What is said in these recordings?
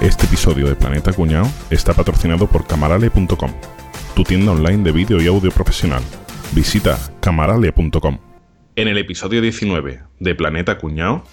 Este episodio de Planeta Cuñado está patrocinado por camarale.com, tu tienda online de vídeo y audio profesional. Visita camarale.com. En el episodio 19 de Planeta Cuñado,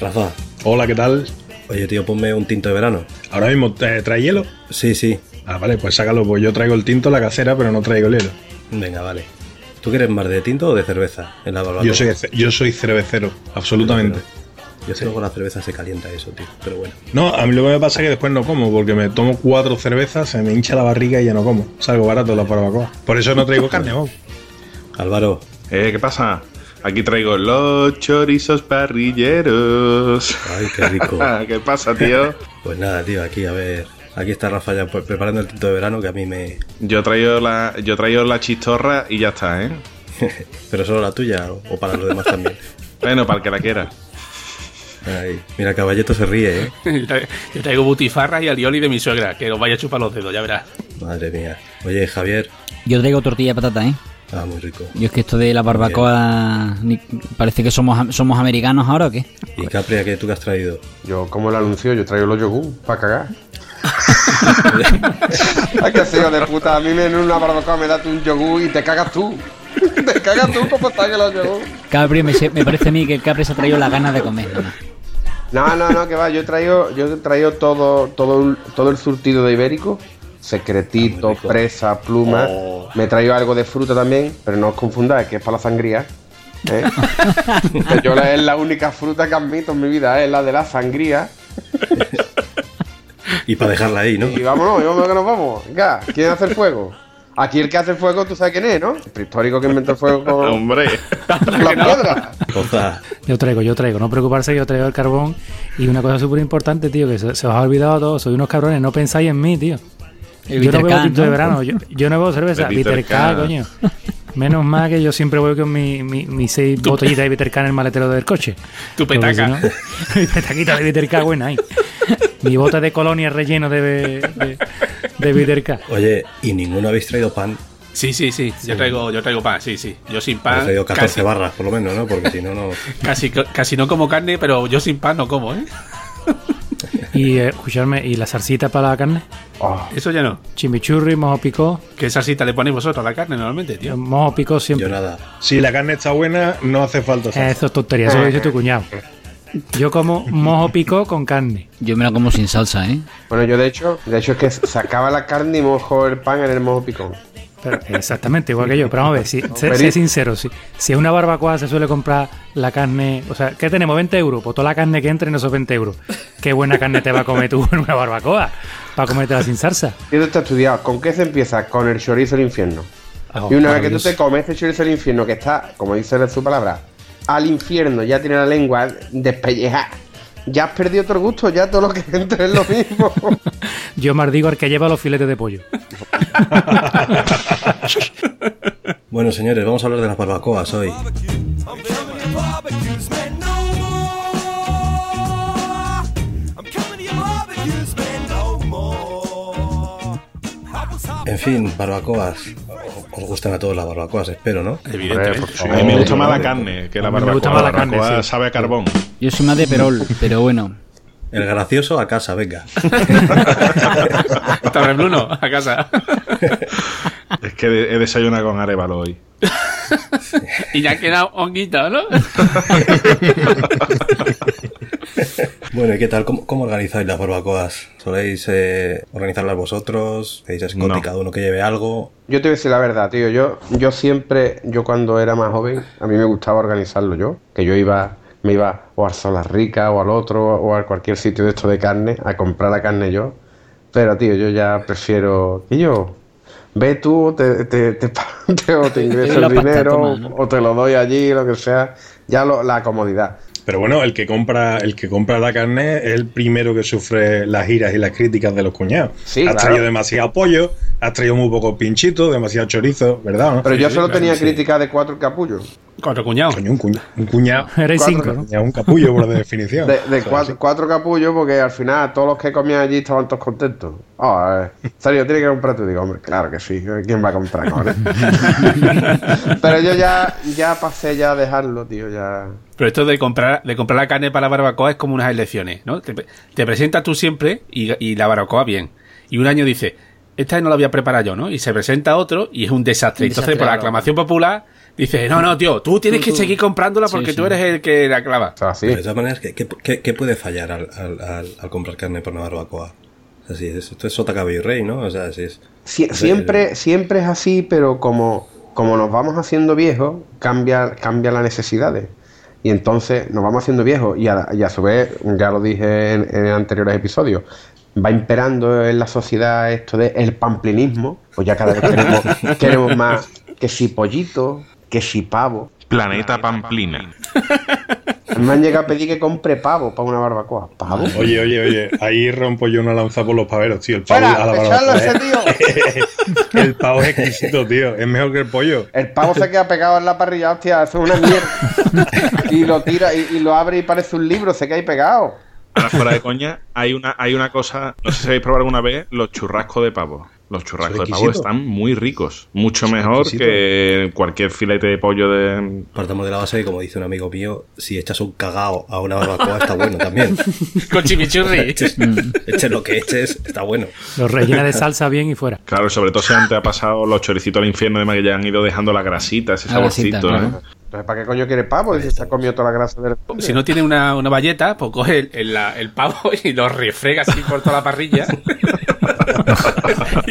Rafa, Hola, ¿qué tal? oye tío, ponme un tinto de verano. Ahora mismo ¿te trae hielo. Sí, sí. Ah, vale, pues sácalo, pues yo traigo el tinto, la casera, pero no traigo el hielo. Venga, vale. ¿Tú quieres más de tinto o de cerveza en la barbacoa? Yo soy, yo soy cervecero, absolutamente. Yo sé que con la cerveza se calienta eso, tío. Pero bueno. No, a mí lo que me pasa es que después no como, porque me tomo cuatro cervezas, se me hincha la barriga y ya no como. Salgo barato la barbacoa. Por eso no traigo carne, vamos. Álvaro, Eh, ¿qué pasa? Aquí traigo los chorizos parrilleros. ay, qué rico. ¿Qué pasa, tío? pues nada, tío, aquí a ver. Aquí está Rafa ya preparando el tinto de verano que a mí me. Yo traigo la, yo traigo la chistorra y ya está, ¿eh? Pero solo la tuya o, para los demás también. Bueno, para el que la quiera. Ay, mira, Caballeto se ríe, ¿eh? Yo traigo- Yo traigo butifarra y alioli de mi suegra, que os vaya a chupar los dedos, ya verás. Madre mía. Oye, Javier. Yo traigo tortilla de patata, ¿eh? Ah, muy rico. Yo es que esto de la barbacoa ni- parece que somos somos americanos ahora o qué. ¿Y Capria, qué tú que has traído? Yo, como el anuncio, yo traigo los yogur para cagar. Ay, que sigo de puta. A mí me en una barbacoa me das un yogur y te cagas tú. te cagas tú como están los yogur. Capri, me, me parece a mí que el Capri se ha traído la ganas de comer, nada más. No, no, no, que va. Yo traigo, yo traigo todo, todo, el- todo el surtido de ibérico. Secretito, Ah, presa, pluma. Oh. Me traigo algo de fruta también, pero no os confundáis, que es para la sangría. ¿eh? Que yo la- es la única fruta que admito en mi vida, es la de la sangría. Y para dejarla ahí, ¿no? Y vámonos, y vámonos que nos vamos. Venga, ¿quién hace el fuego? Aquí el que hace el fuego, tú sabes quién es, ¿no? El prehistórico que inventó el fuego con, Hombre. con las piedras. Cosa. Yo traigo, yo traigo, no preocuparse, yo traigo el carbón. Y una cosa súper importante, tío, que se, se os ha olvidado a todos, sois unos cabrones, no pensáis en mí, tío. El yo no bebo Bittercan, tinto de ¿no? verano, yo, yo no bebo cerveza, Bittercan. coño. Menos mal que yo siempre voy con mi, mi, mis seis botellitas de Bittercan en el maletero del coche. Tu petaca. si no- mi petaquita de Bittercan buena ahí. Mi bota de colonia relleno de, de, de. Oye, ¿y ninguno habéis traído pan? Sí, sí, sí, yo traigo, yo traigo pan, sí, sí. Yo sin pan. traído 14 Casi, barras, por lo menos, ¿no? Porque si no, no. casi, casi no como carne, pero yo sin pan no como, ¿eh? Y eh, escucharme, ¿y la salsita para la carne? Oh, Eso ya no. Chimichurri, mojo picó. ¿Qué salsita le ponéis vosotros a la carne normalmente, tío? Mojo picó siempre. Yo nada. Si la carne está buena, no hace falta salsa. Eso es tontería, eso lo dice tu cuñado. Yo como mojo picó con carne. Yo me la como sin salsa, ¿eh? Bueno, yo de hecho, de hecho es que sacaba la carne y mojo el pan en el mojo picón. Pero exactamente, igual que yo. Pero vamos a ver, si, sé, sincero, si, si es una barbacoa se suele comprar la carne, o sea, ¿qué tenemos? 20 euros. Pues toda la carne que entre en esos 20 euros. Qué buena carne te va a comer tú en una barbacoa para comértela sin salsa. Y esto está estudiado. ¿Con qué se empieza? Con el chorizo del infierno. Oh, y una vez que tú te comes ese chorizo del infierno, que está, como dice su palabra, al infierno, ya tiene la lengua despellejada. Ya has perdido otro gusto, ya todo lo que entre es lo mismo. Yo maldigo al que lleva los filetes de pollo. Bueno, señores, vamos a hablar de las barbacoas hoy. En fin, barbacoas. Os gustan a todos las barbacoas, espero, ¿no? Evidentemente. Sí, a mí me gusta más la carne que la me barbacoa. gusta más la La barbacoa carne, sí. sabe a carbón. Yo soy más de perol, pero bueno. El gracioso a casa, venga. Torrebluno, a casa. Es que he desayunado con Arevalo hoy. y ya ha quedado honguito, ¿no? Bueno, ¿y qué tal? ¿Cómo, cómo organizáis las barbacoas? ¿Soléis eh, organizarlas vosotros? ¿Hacéis escote No. y cada uno que lleve algo? Yo te voy a decir la verdad, tío. Yo, yo siempre, yo cuando era más joven, a mí me gustaba organizarlo yo. Que yo iba, me iba o al Zonas Rica o al otro o a cualquier sitio de esto de carne a comprar la carne yo. Pero, tío, yo ya prefiero. Y yo, ve tú, te, te, te, te- o te ingreso el dinero toma, ¿no? o te lo doy allí, lo que sea. Ya lo- la comodidad. Pero bueno, el que compra, el que compra la carne es el primero que sufre las giras y las críticas de los cuñados. Sí, has claro. traído demasiado pollo, has traído muy poco pinchito, demasiado chorizo, ¿verdad? no? Pero yo solo tenía sí. crítica de cuatro capullos. Cuatro cuñados. Coño, un, cuña- un cuñado. Eres cinco, un capullo por definición. De, de O sea, cuatro, cuatro capullos porque al final todos los que comían allí estaban todos contentos. Eh, en serio, tiene que comprar tú. Digo, hombre, claro que sí. ¿Quién va a comprar, cabrón? Pero yo ya, ya pasé ya a dejarlo, tío, ya... Pero esto de comprar, de comprar la carne para la barbacoa es como unas elecciones, ¿no? Te, te presentas tú siempre y, y la barbacoa bien. Y un año dice, esta no la voy a preparar yo, ¿no? Y se presenta otro y es un desastre. Un Entonces, por la aclamación popular, dice, no, no, tío, tú tienes que seguir comprándola porque sí. tú eres el que la clava. O sea, así. De todas maneras, ¿qué, qué, puede fallar al, al, al, al comprar carne por una barbacoa? O sea, esto es sota cabello y rey, ¿no? O sea, si es... Sie- siempre, siempre es así, pero como, como nos vamos haciendo viejos, cambia, cambia las necesidades. Y entonces nos vamos haciendo viejos y a, y a su vez, ya lo dije en, en anteriores episodios, va imperando en la sociedad esto de el pamplinismo, pues ya cada vez queremos, queremos más que si pollito, que si pavo. Planeta Pamplina. Me han llegado a pedir que compre pavo para una barbacoa. ¿Pavo? Oye, oye, oye, ahí rompo yo una lanza por los paveros, tío. El pavo ¡Fuera! a la ¡Echarlo a barbacoa, ese tío! ¿eh? El pavo es exquisito, tío. Es mejor que el pollo. El pavo se queda pegado en la parrilla, hostia, eso es una mierda. y lo tira y, y lo abre y parece un libro, se queda ahí pegado. Ahora fuera de coña, hay una, hay una cosa, no sé si habéis probado alguna vez los churrascos de pavo. Los churrascos de pavo están muy ricos, mucho mejor que cualquier filete de pollo de... Partamos de la base que, como dice un amigo mío, si echas un cagao a una barbacoa está bueno también. Con chimichurri. Eches, eches lo que eches, está bueno. Lo rellena de salsa bien y fuera. Claro, sobre todo si antes ha pasado los choricitos al infierno de que ya han ido dejando la grasita, ese grasita, saborcito, claro. ¿eh? Entonces, ¿para qué coño quiere pavo? Si se ha comido toda la grasa del. si no tiene una, una valleta, pues coge el, el- la- el pavo y lo refrega así por toda la parrilla.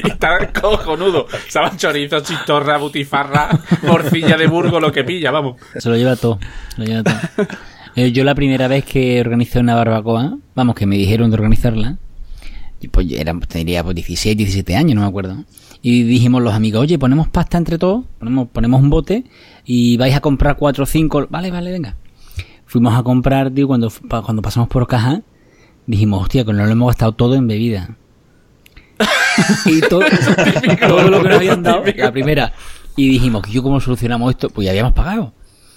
y está cojonudo. Saben chorizo, chistorra, butifarra, morcilla de Burgo, lo que pilla, vamos. Se lo lleva todo. se lo lleva todo. Eh, yo la primera vez que organizé una barbacoa, vamos, que me dijeron de organizarla, pues yo era, tendría pues 16, 17 años, no me acuerdo. Y dijimos los amigos, oye, ponemos pasta entre todos, ponemos, ponemos un bote y vais a comprar cuatro o cinco. Vale, vale, venga. Fuimos a comprar, tío, cuando, cuando pasamos por caja, dijimos, hostia, que no lo hemos gastado todo en bebida. y todo, todo lo que nos habían dado, la primera. Y dijimos, ¿yo cómo solucionamos esto? Pues ya habíamos pagado.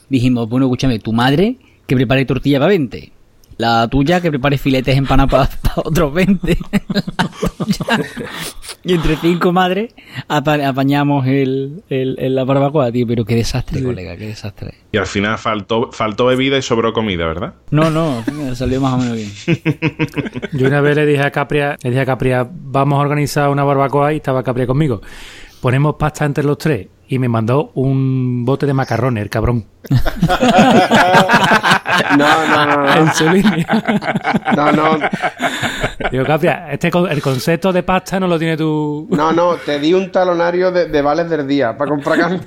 Dijimos, bueno, escúchame, tu madre que prepare tortilla para 20. La tuya que prepare filetes empanados para, otros 20. La tuya. y entre cinco madres apa- apañamos el, el, el- la barbacoa, tío. Pero qué desastre, colega, qué desastre. Y al final faltó, faltó bebida y sobró comida, ¿verdad? No, no, salió más o menos bien. Yo una vez le dije a Capria, le dije a Capria, vamos a organizar una barbacoa y estaba Capria conmigo. Ponemos pasta entre los tres y me mandó un bote de macarrones, el cabrón. No, no, no, no. En su línea. No, no, Digo, Capria, este, el concepto de pasta no lo tiene tú. no, no, te di un talonario de, de vales del día para comprar carne.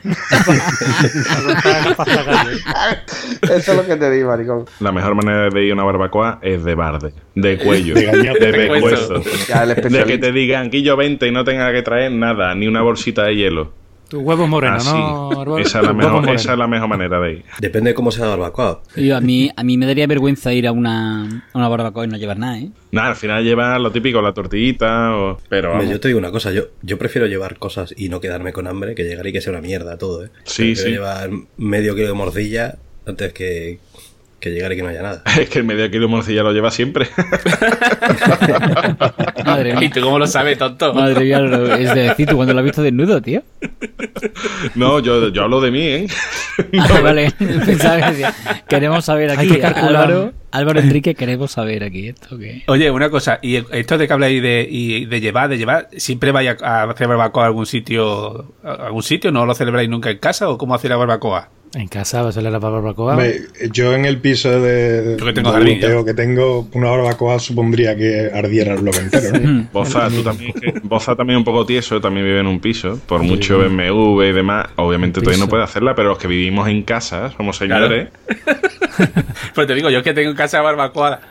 Eso es lo que te di, maricón. La mejor manera de ir a una barbacoa es de barde, de cuello, De de pescuezo. El De que te digan, Guillo, vente y no tenga que traer nada, ni una bolsita de hielo. Tu huevo moreno, Así. ¿no? Esa, es la mejor, moreno. esa es la mejor manera de ir. Depende de cómo sea la barbacoa. Y a mí, a mí me daría vergüenza ir a una, a una barbacoa y no llevar nada, ¿eh? Nada, al final lleva lo típico, la tortillita, o... pero vamos. yo te digo una cosa, yo, yo prefiero llevar cosas y no quedarme con hambre que llegar y que sea una mierda todo, ¿eh? Sí, Prefiero sí. llevar medio kilo de morcilla antes que, que llegar y que no haya nada. Es que el medio kilo de morcilla lo lleva siempre. Madre ¿Y mía. tú cómo lo sabes, tonto? Madre mía, es decir, tú cuando lo has visto desnudo, tío. no, yo, yo hablo de mí, ¿eh? Ah, vale, pensaba que decía, queremos saber aquí, Hay que calcular. Álvaro, Álvaro Enrique, queremos saber aquí esto. Oye, una cosa, y esto de que habláis de, y de llevar, de llevar, ¿siempre vais a, a hacer barbacoa a algún sitio, a algún sitio? ¿No lo celebráis nunca en casa o cómo hacéis la barbacoa? En casa va a ser la barbacoa. Hombre, yo en el piso de, Yo que tengo de jardín, que tengo, una barbacoa supondría que ardiera el bloque entero. ¿no? Boza, tú también, Boza también un poco tieso, también vive en un piso, por mucho BMW y demás, obviamente todavía no puede hacerla, pero los que vivimos en casa, somos señores, Pues te digo, yo es que tengo en casa barbacoa.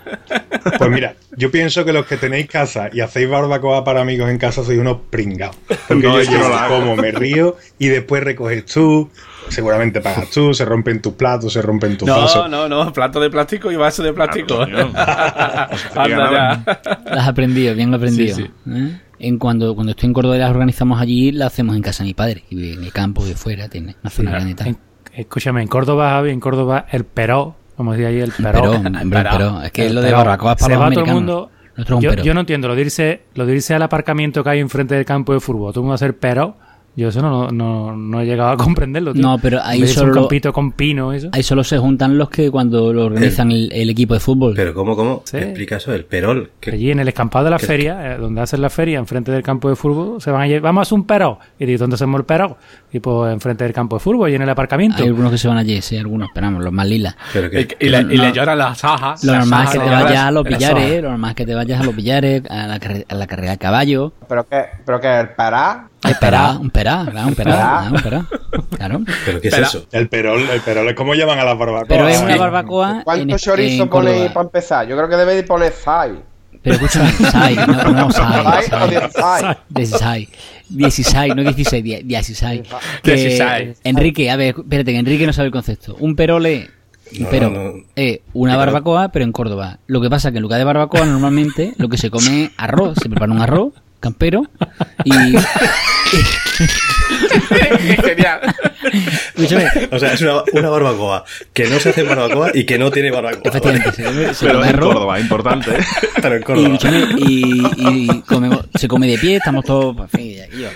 Pues mira, yo pienso que los que tenéis casa y hacéis barbacoa para amigos en casa sois unos pringados. Porque No, yo no como, me río y después recoges tú, seguramente pagas tú, se rompen tus platos, se rompen tus No, vasos. no, no, plato de plástico y vaso de plástico. coño. Anda ya. Las has aprendido, bien aprendido. Sí, ¿eh? En cuando, cuando estoy en Córdoba y las organizamos allí, las hacemos en casa de mi padre. Y vive en el campo de fuera, tiene una zona grande y tal. En- escúchame, en Córdoba, Javi, en Córdoba, el peró, como decía ahí, el peró. Pero, hombre, Pará. pero es que El lo de peró. barbacoa es para Se los va todo el americanos. mundo. Yo, pero. yo no entiendo, lo de, irse, lo de irse al aparcamiento que hay enfrente del campo de fútbol, todo el mundo a hacer peró. Yo eso no, no, no he llegado a comprenderlo, tío. No, pero ahí solo- un campito con pino, eso. Ahí solo se juntan los que cuando lo organizan el, el equipo de fútbol. Pero ¿cómo, cómo? Sí. Explica eso, el perol. ¿Qué- Allí en el escampado de la feria, eh, donde hacen la feria, enfrente del campo de fútbol, se van a llevar, vamos a hacer un peró. Y digo, ¿dónde hacemos el peró? Y pues enfrente del campo de fútbol y en el aparcamiento. Hay algunos que se van allí, sí, algunos, pero vamos, los más lilas. pero Y, y le, y le No. lloran las ajas. Lo normal es que te vayas a los pillares, lo normal es que te vayas a los pillares, a la, carre- a la carrera de caballo. Pero que, pero que el pará. Un perá, un perá, claro, un perá, Perá. un perá. Claro. ¿Pero qué es Espera. eso? El perol, el perol es como llaman a las barbacoas. Pero es una Sí. barbacoa. en, ¿Cuánto chorizo en ponéis para empezar? Yo creo que debéis poner five. Pero escúchame, sai, no, no, sai, sai. 16. 16, 16, no 16, 10, 16. Que- 16. Enrique, a ver, espérate, que Enrique no sabe el concepto. Un perole, No, pero, no, no. es una barbacoa, pero en Córdoba. Lo que pasa es que en lugar de barbacoa, normalmente lo que se come es arroz, se prepara un arroz campero y. Genial. Escúchame, O sea, es una, una barbacoa que no se hace barbacoa y que no tiene barbacoa. efectivamente, se come, se Pero en arroz. Córdoba, importante. Pero en Y, Córdoba. y, y comemos- se come de pie, estamos todos, en fin, y yo.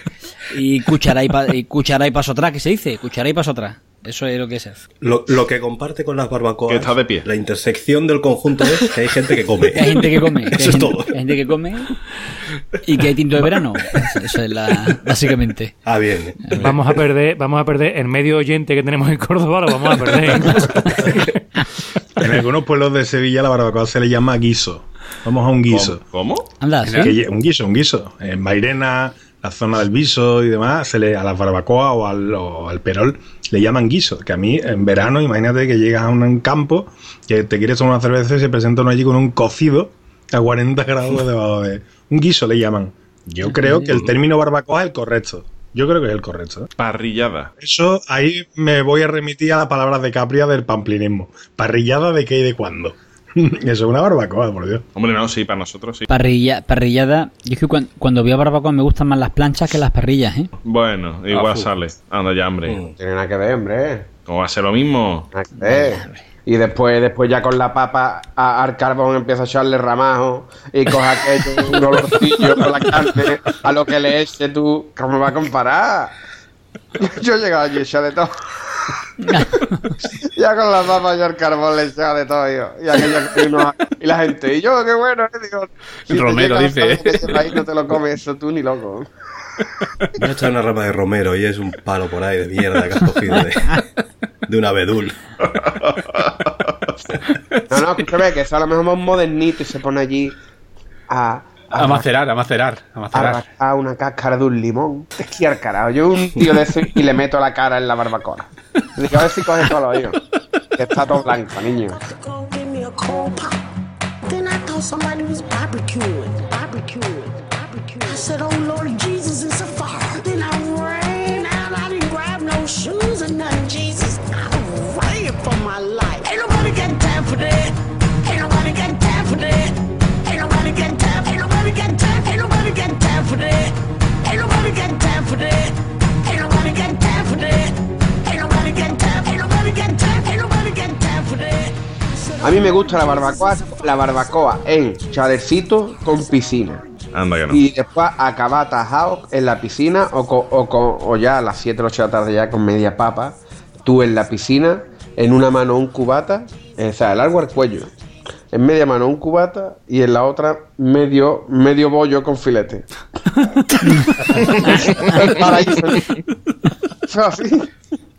Y cuchara y, pa- y cuchara y paso atrás, ¿qué se dice? Cuchara y paso atrás. Eso es lo que se hace. Lo, lo que comparte con las barbacoas. Que está de pie. La intersección del conjunto es que hay gente que come. Hay gente que come. que Eso hay es gente, todo. que hay gente que come y que hay tinto de verano. Eso es la, básicamente. Ah, bien. Vamos a perder, vamos a perder el medio oyente que tenemos en Córdoba, lo vamos a perder. En algunos pueblos de Sevilla la barbacoa se le llama guiso. Vamos a un guiso. ¿Cómo? Anda, ¿sí? Un guiso, un guiso. En Mairena, la zona del viso y demás, se le, a las barbacoas o al, o al perol le llaman guiso. Que a mí, en verano, imagínate que llegas a un campo, que te quieres tomar una cerveza y se presenta uno allí con un cocido a 40 grados debajo de... Un guiso le llaman. Yo creo que el término barbacoa es el correcto. Yo creo que es el correcto. ¿eh? Parrillada. Eso ahí me voy a remitir a las palabras de Capria del pamplinismo. ¿Parrillada de qué y de cuándo? Eso es una barbacoa, por Dios. Hombre, no, sí, para nosotros sí. Parrilla, parrillada. Yo es que cuan- cuando, veo barbacoa me gustan más las planchas que las parrillas, ¿eh? Bueno, igual fu. sale. Anda ya, hombre. Mm. Tiene nada que ver, hombre. ¿Cómo va a ser lo mismo? Nada que ver. Y después, después ya con la papa a- al carbón empieza a echarle ramajo y coge aquello, un olorcillo con la carne, a lo que le eche tú. ¿Cómo va a comparar? Yo he llegado allí echa de todo. ya con la papa y el carbón le echa de todo yo. Y, aquello y la gente, y yo, qué bueno, ¿eh? Digo, Romero dice. de ese país, no te lo comes eso tú ni loco. Me ha echado una rama de romero y es un palo por ahí de mierda que has cogido de, de un abedul. No, no, escúchame, que eso a lo mejor es un modernito y se pone allí a, A macerar, a macerar, a a macerar. rascar una cáscara de un limón. Es que al carajo. Yo un tío de ese y le meto la cara en la barbacoa. Digo, a ver si coge todo lo oído. Que está todo blanco, niño. A mí me gusta la barbacoa, la barbacoa en chalecito con piscina. Anda que no. Y después acabar atajado en la piscina o, co- o, co- o ya a las 7 o 8 de la tarde ya con media papa. Tú en la piscina, en una mano un cubata, eh, o sea, largo al cuello. En media mano un cubata y en la otra medio, medio bollo con filete. El paraíso. Eso es así.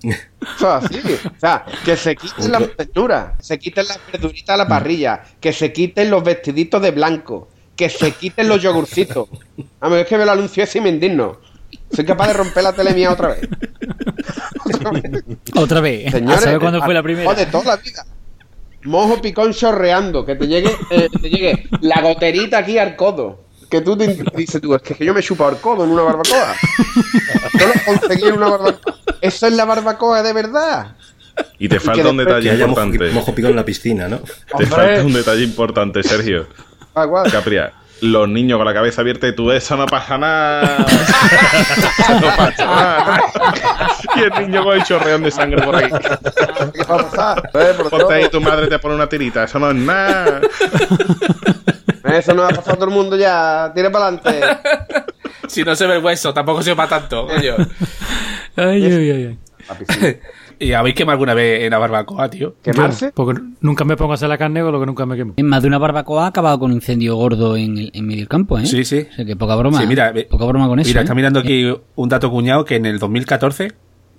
Eso es así. O sea, que se quiten las verduras, se quiten las verduritas a la parrilla, que se quiten los vestiditos de blanco, que se quiten los yogurcitos. A mí es que veo el anuncio ese y me indigno. Soy capaz de romper la tele mía otra vez. Otra vez. Otra vez. Señores, ¿Sabes cuándo fue la primera? De toda la vida. mojo picón chorreando, que te llegue, eh, te llegue la goterita aquí al codo. Que tú te dices tú, es que yo me he chupado el codo en una barbacoa. Yo lo conseguí en una barbacoa. Eso es la barbacoa de verdad. Y te que falta un después- detalle Que haya mojo, importante. mojo picón en la piscina, ¿no? Te Hombre. falta un detalle importante, Sergio. Ah. Capria, los niños con la cabeza abierta y tú, eso no pasa nada. no pasa nada. y el niño con el chorreón de sangre por ahí. ¿Qué va a pasar? Eh, por Ponte ahí, Dios. tu madre te pone una tirita, eso no es nada. Eso no va a pasar a todo el mundo ya. Tira para adelante. Si no se ve el hueso, tampoco se para tanto, coño. Ay, ay, ay, ay. ¿Y habéis quemado alguna vez en la barbacoa, tío? ¿Quemarse? Porque nunca me pongo a hacer la carne con lo que nunca me quemo. En más de una barbacoa ha acabado con un incendio gordo en, el- en medio del campo, ¿eh? Sí, sí. O sea, que poca broma. Sí, mira, ve- poca broma con eso. Mira, ¿eh? está mirando aquí un dato cuñado que en el 2014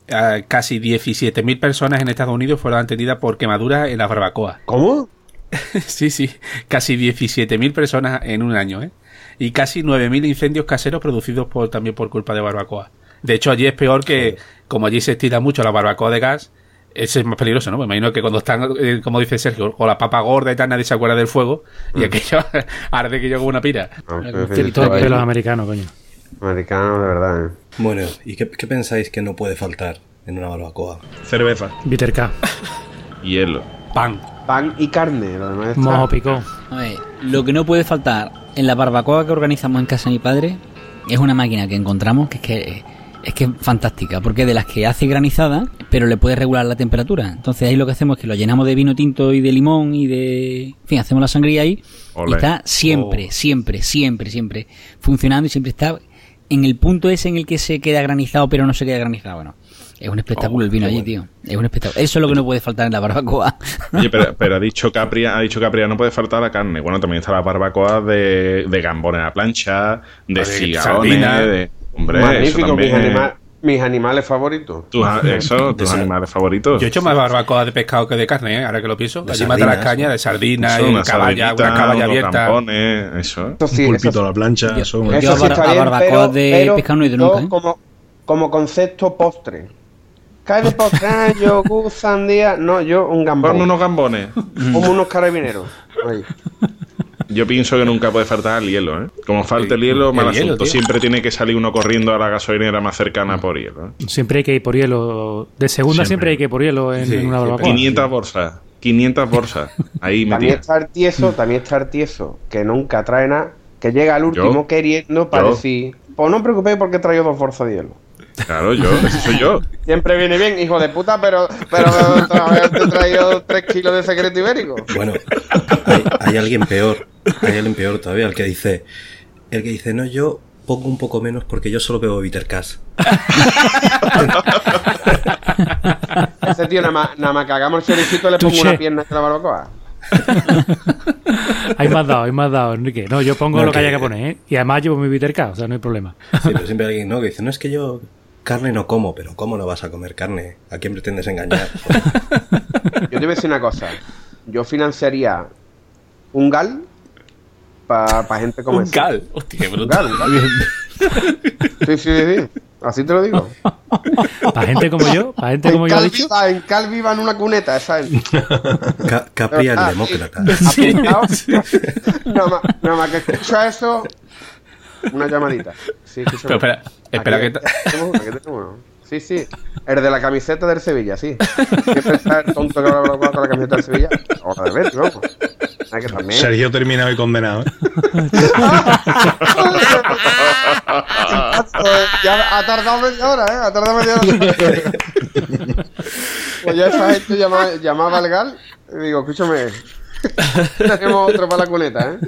eh, casi 17.000 personas en Estados Unidos fueron atendidas por quemaduras en las barbacoas. ¿Cómo? sí, sí, casi 17.000 personas en un año, ¿eh? Y casi 9.000 incendios caseros producidos por, también por culpa de barbacoa. De hecho, allí es peor que, como allí se estira mucho la barbacoa de gas, ese es más peligroso, ¿no? Me imagino que cuando están, eh, como dice Sergio, con la papa gorda y tal, nadie se acuerda del fuego y aquello arde que yo como una pira. Y todo el pelo americano, coño. Americano, de verdad. eh. Bueno, ¿y qué, qué pensáis que no puede faltar en una barbacoa? Cerveza. Bitter K. Hielo. Pan. Pan y carne. Lo demás está- Mojo picón. A ver, lo que no puede faltar en la barbacoa que organizamos en casa de mi padre es una máquina que encontramos que es que es que es fantástica, porque es de las que hace granizada, pero le puede regular la temperatura. Entonces ahí lo que hacemos es que lo llenamos de vino tinto y de limón y de... En fin, hacemos la sangría ahí y está siempre, Oh. siempre, siempre, siempre funcionando y siempre está en el punto ese en el que se queda granizado pero no se queda granizado. Bueno, es un espectáculo Oh, el vino allí, tío. Es un espectáculo. Eso es lo que no puede faltar en la barbacoa. Oye, pero, pero ha dicho Capria, ha dicho Capria, no puede faltar la carne. Bueno, también está la barbacoa de, de gambones a la plancha, de cigarrones, de. Hombre, Magnífico, eso mis, anima- mis animales favoritos. Tus, eso, tus sal- animales favoritos. Yo he hecho más barbacoa de pescado que de carne, ¿eh? ahora que lo pienso. De Allí mata las sardinas, cañas de sardina, Eso, y una caballa, una caballa abierta. gambones, eso. Eso sí, un eso pulpito sí. a la plancha. Eso, Yo Eso a sí bar- a bien, barbacoa pero- de pero pescado no he ido yo nunca, ¿eh? Como, como concepto postre. Cae de postre, ah, yogur, sandía. No, yo un gambón. Ponme unos gambones. Como unos carabineros. Ahí. Yo pienso que nunca puede faltar el hielo, ¿eh? Como falte el hielo, el mal hielo, asunto. Siempre tiene que salir uno corriendo a la gasolinera más cercana por hielo. ¿eh? Siempre hay que ir por hielo. De segunda siempre, Siempre. hay que ir por hielo en, Sí, en una barbacoa. 500 bolsas. 500 bolsas. Ahí También metidas. estar tieso, también estar tieso, que nunca trae nada, que llega al último Yo. queriendo para Yo. decir, pues no os preocupéis porque he traído dos bolsas de hielo. Claro, yo, ese soy yo. Siempre viene bien, hijo de puta, pero, pero te he traído tres kilos de secreto ibérico. Bueno, hay, hay alguien peor. Hay alguien peor todavía, el que dice. El que dice, no, yo pongo un poco menos porque yo solo bebo bitter cash. Ese tío nada más, nada más que hagamos el choricito le pongo una pierna en la barbacoa. Hay más dado, hay más dado, Enrique. No, yo pongo No, lo que que- haya que poner, ¿eh? Y además llevo mi bitter K, o sea, no hay problema. Sí, pero siempre hay alguien, ¿no? Que dice, no, es que yo carne no como, pero ¿cómo no vas a comer carne? ¿A quién pretendes engañar? Yo te voy a decir una cosa. Yo financiaría un gal para gente como Un ese. cal. Hostia, qué Un brutal. gal, un gal. Sí, sí, sí, sí. Así te lo digo. Para gente como yo, para gente En como yo dicho. viva, en cal viva en una cuneta, ¿sabes? Ca- Capri el Ah, demócrata. Sí. Nada más, nada más que escucha eso, una llamadita. Sí, escucha Pero espera, espera Aquí que... ta- tenemos uno, aquí tenemos uno. Sí, sí. El de la camiseta del Sevilla, sí. ¿Qué pensar el tonto que habla con la camiseta del Sevilla? O la del Betis, vamos. Hay que también. Sergio terminado y condenado. ¿eh? ya ha tardado media hora, ¿eh? Ha tardado media hora. pues ya esa gente llama, llamaba al gal y digo, escúchame, tenemos otro para la cuneta, ¿eh?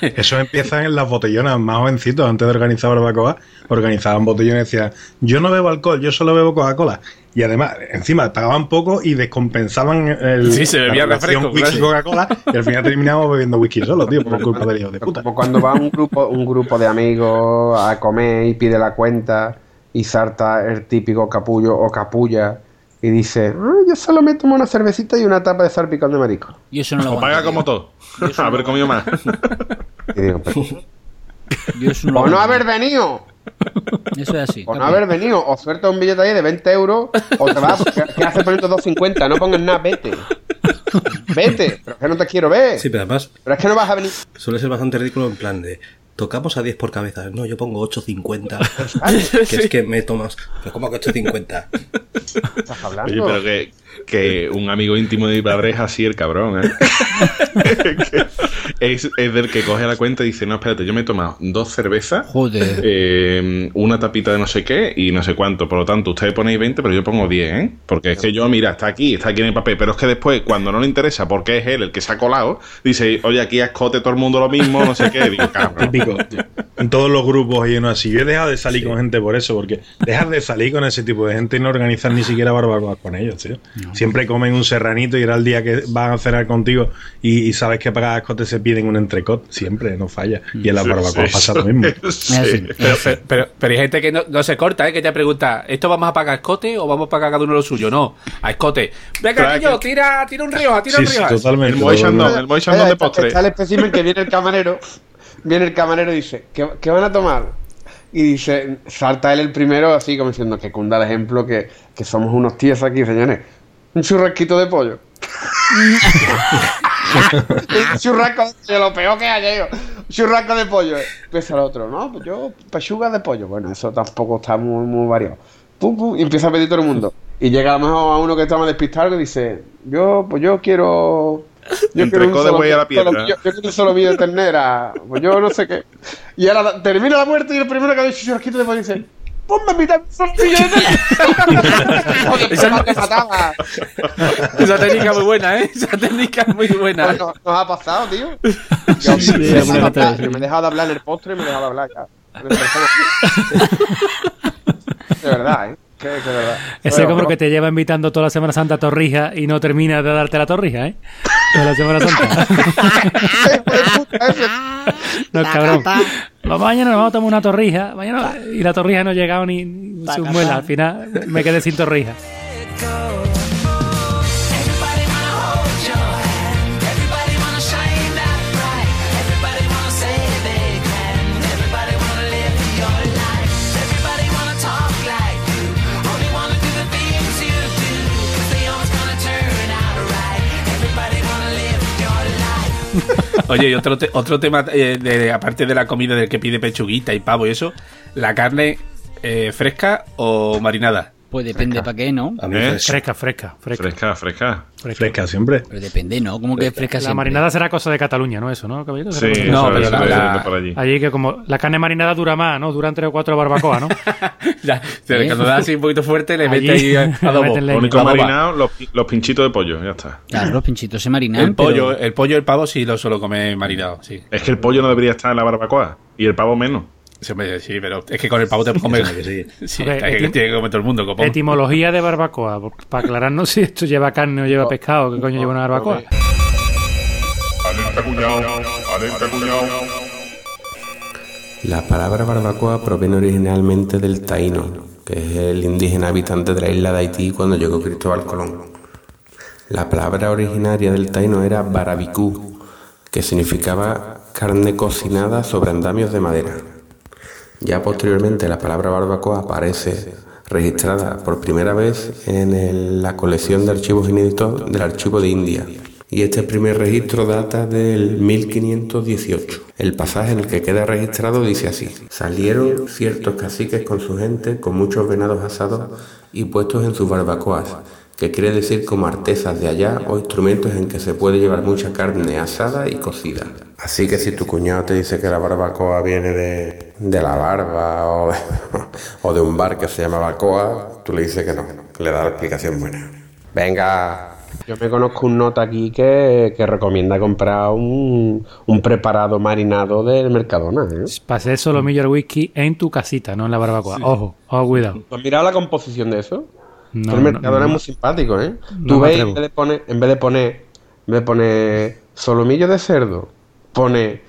Eso empiezan en las botellonas más jovencitos, antes de organizar barbacoa, organizaban botellones y decían, yo no bebo alcohol, yo solo bebo Coca-Cola. Y además, encima, pagaban poco y descompensaban el, Sí, se bebía la refresco, whisky-Coca-Cola y al final terminábamos bebiendo whisky solo, tío, por culpa del hijo de puta. Como cuando va un grupo, un grupo de amigos a comer y pide la cuenta y salta el típico capullo o capulla y dice, "Ah, yo solo me tomo una cervecita y una tapa de salpicón de marisco. Yo eso no lo O paga como todo. Haber comido más. Y digo, "Pero, tío. Yo eso no lo no haber venido, Eso es así. por no haber venido, o suelta un billete ahí de 20 euros, o te vas, ¿qué, qué haces poniendo 2.50? No pongas nada, vete. Vete, pero es que no te quiero ver. Sí, pero además Pero es que no vas a venir. suele ser bastante ridículo en plan de tocamos a 10 por cabeza. No, yo pongo 8.50. que es que me tomas. Pero ¿cómo que 8.50? Estás hablando. Oye, pero que, que un amigo íntimo de mi padre es así el cabrón, ¿eh? Que es, es del que coge la cuenta y dice, no, espérate, yo me he tomado dos cervezas, Joder. eh, una tapita de no sé qué y no sé cuánto. Por lo tanto, ustedes ponéis 20, pero yo pongo 10, ¿eh? Porque es que yo, mira, está aquí, está aquí en el papel. Pero es que después, cuando no le interesa, porque es él el que se ha colado, dice, oye, aquí a escote todo el mundo lo mismo, no sé qué. Digo. Típico. En todos los grupos hay uno así. Yo he dejado de salir con gente por eso, porque dejas de salir con ese tipo de gente y no organizar ni siquiera barbacoas con ellos, tío. Siempre comen un serranito y era el día que van a cenar contigo y, y sabes que para cada escote se piden un entrecot. Siempre, no falla. Y en barbacoas sí, pasa lo mismo. Sí. Pero, pero, pero- pero hay gente que no, no se corta, ¿eh? que te pregunta, ¿esto vamos a pagar a escote o vamos a pagar cada uno lo suyo? No, a escote. Venga, niño, que- tira, tira un río, tira Sí, un sí, río. totalmente. El Moy. Shandong, el Moy Shandong Oye, de postre. Está el espécimen que viene el camarero. Viene el camarero y dice, ¿qué, qué van a tomar? Y dice, salta él el primero, así como diciendo que cunda el ejemplo, que, que somos unos tíos aquí, señores. Un churrasquito de pollo. un churrasco de pollo, lo peor que haya. Un churrasco de pollo. Empieza el otro, ¿no? Pues yo, pechuga de pollo. Bueno, eso tampoco está muy, muy variado. Pum, pum, y empieza a pedir todo el mundo. Y llega a lo mejor a uno que está más despistado que dice, yo, pues yo quiero... Yo quiero un de buey a la yo, yo quiero un solomillo de ternera. Pues yo no sé qué. Y ahora termina la muerte y el primero que ha dicho churrasquito de pollo dice, ponme de solomillo de. Joder, Esa- técnica es muy buena, ¿eh? Esa técnica es muy buena. Pues no- nos ha pasado, tío. Yo, sí, me, me he dejado de hablar en el postre y me he dejado de hablar ya. De verdad, ¿eh? Verdad. Ese Bueno, como pero- que te lleva invitando toda la Semana Santa a Torrija y no termina de darte la torrija, ¿eh? Toda la Semana Santa. No, cabrón. Vamos, mañana nos vamos a tomar una torrija. Mañana, y la torrija no ha llegado ni, ni su muela. Al final me quedé sin torrija. Oye, y otro, otro tema, eh, de, aparte de la comida del que pide pechuguita y pavo y eso, la carne eh, fresca o marinada. Pues depende para qué, ¿no? A mí ¿Eh? fresca. Fresca, fresca, fresca. Fresca, fresca. fresca. Fresca siempre. Pero depende, ¿no? ¿Cómo que fresca La siempre? marinada será cosa de Cataluña, ¿no? Eso, ¿no? Sí, de- No, pero la- la- allí. Allí que como la carne marinada dura más, ¿no? Duran tres o cuatro barbacoas, ¿no? Ya, ¿Eh? Cuando da así un poquito fuerte, le Allí- mete ahí a- adobo. Lo único marinado, los, pi- los pinchitos de pollo, ya está. Claro, los pinchitos se marinan. El pollo, pero- el pollo y el pavo sí lo suelo comer marinado, sí. Es que el pollo no debería estar en la barbacoa y el pavo menos. Sí, hombre, sí, pero es que con el pavo te que sí. Sí, Ok, es que tiene que comer todo el mundo, copón. Etimología de barbacoa. por- Para aclararnos si esto lleva carne o lleva pescado. ¿Qué coño lleva una barbacoa? Alerta cuñado, alerta cuñado. La palabra barbacoa proviene originalmente del taíno, que es el indígena habitante de la isla de Haití cuando llegó Cristóbal Colón. La palabra originaria del taíno era barabicú, que significaba carne cocinada sobre andamios de madera. Ya posteriormente la palabra barbacoa aparece registrada por primera vez en la colección de archivos inéditos del Archivo de India. Y este primer registro data del 1518. El pasaje en el que queda registrado dice así. Salieron ciertos caciques con su gente, con muchos venados asados y puestos en sus barbacoas, que quiere decir como artesas de allá o instrumentos en que se puede llevar mucha carne asada y cocida. Así que si tu cuñado te dice que la barbacoa viene de, de la barba o de, o de un bar que se llama barbacoa, tú le dices que no, que le da la explicación buena. Venga, Yo me conozco un nota aquí que, que recomienda comprar un, un preparado marinado del Mercadona. ¿eh? Para hacer solomillo al whisky en tu casita, no en la barbacoa. Ojo, ojo, cuidado. ¿Tú has mirado la composición de eso? No, el Mercadona no, es muy simpático, ¿eh? No Tú me ves, atrevo. en vez de poner, en vez de poner, en vez de poner solomillo de cerdo, pone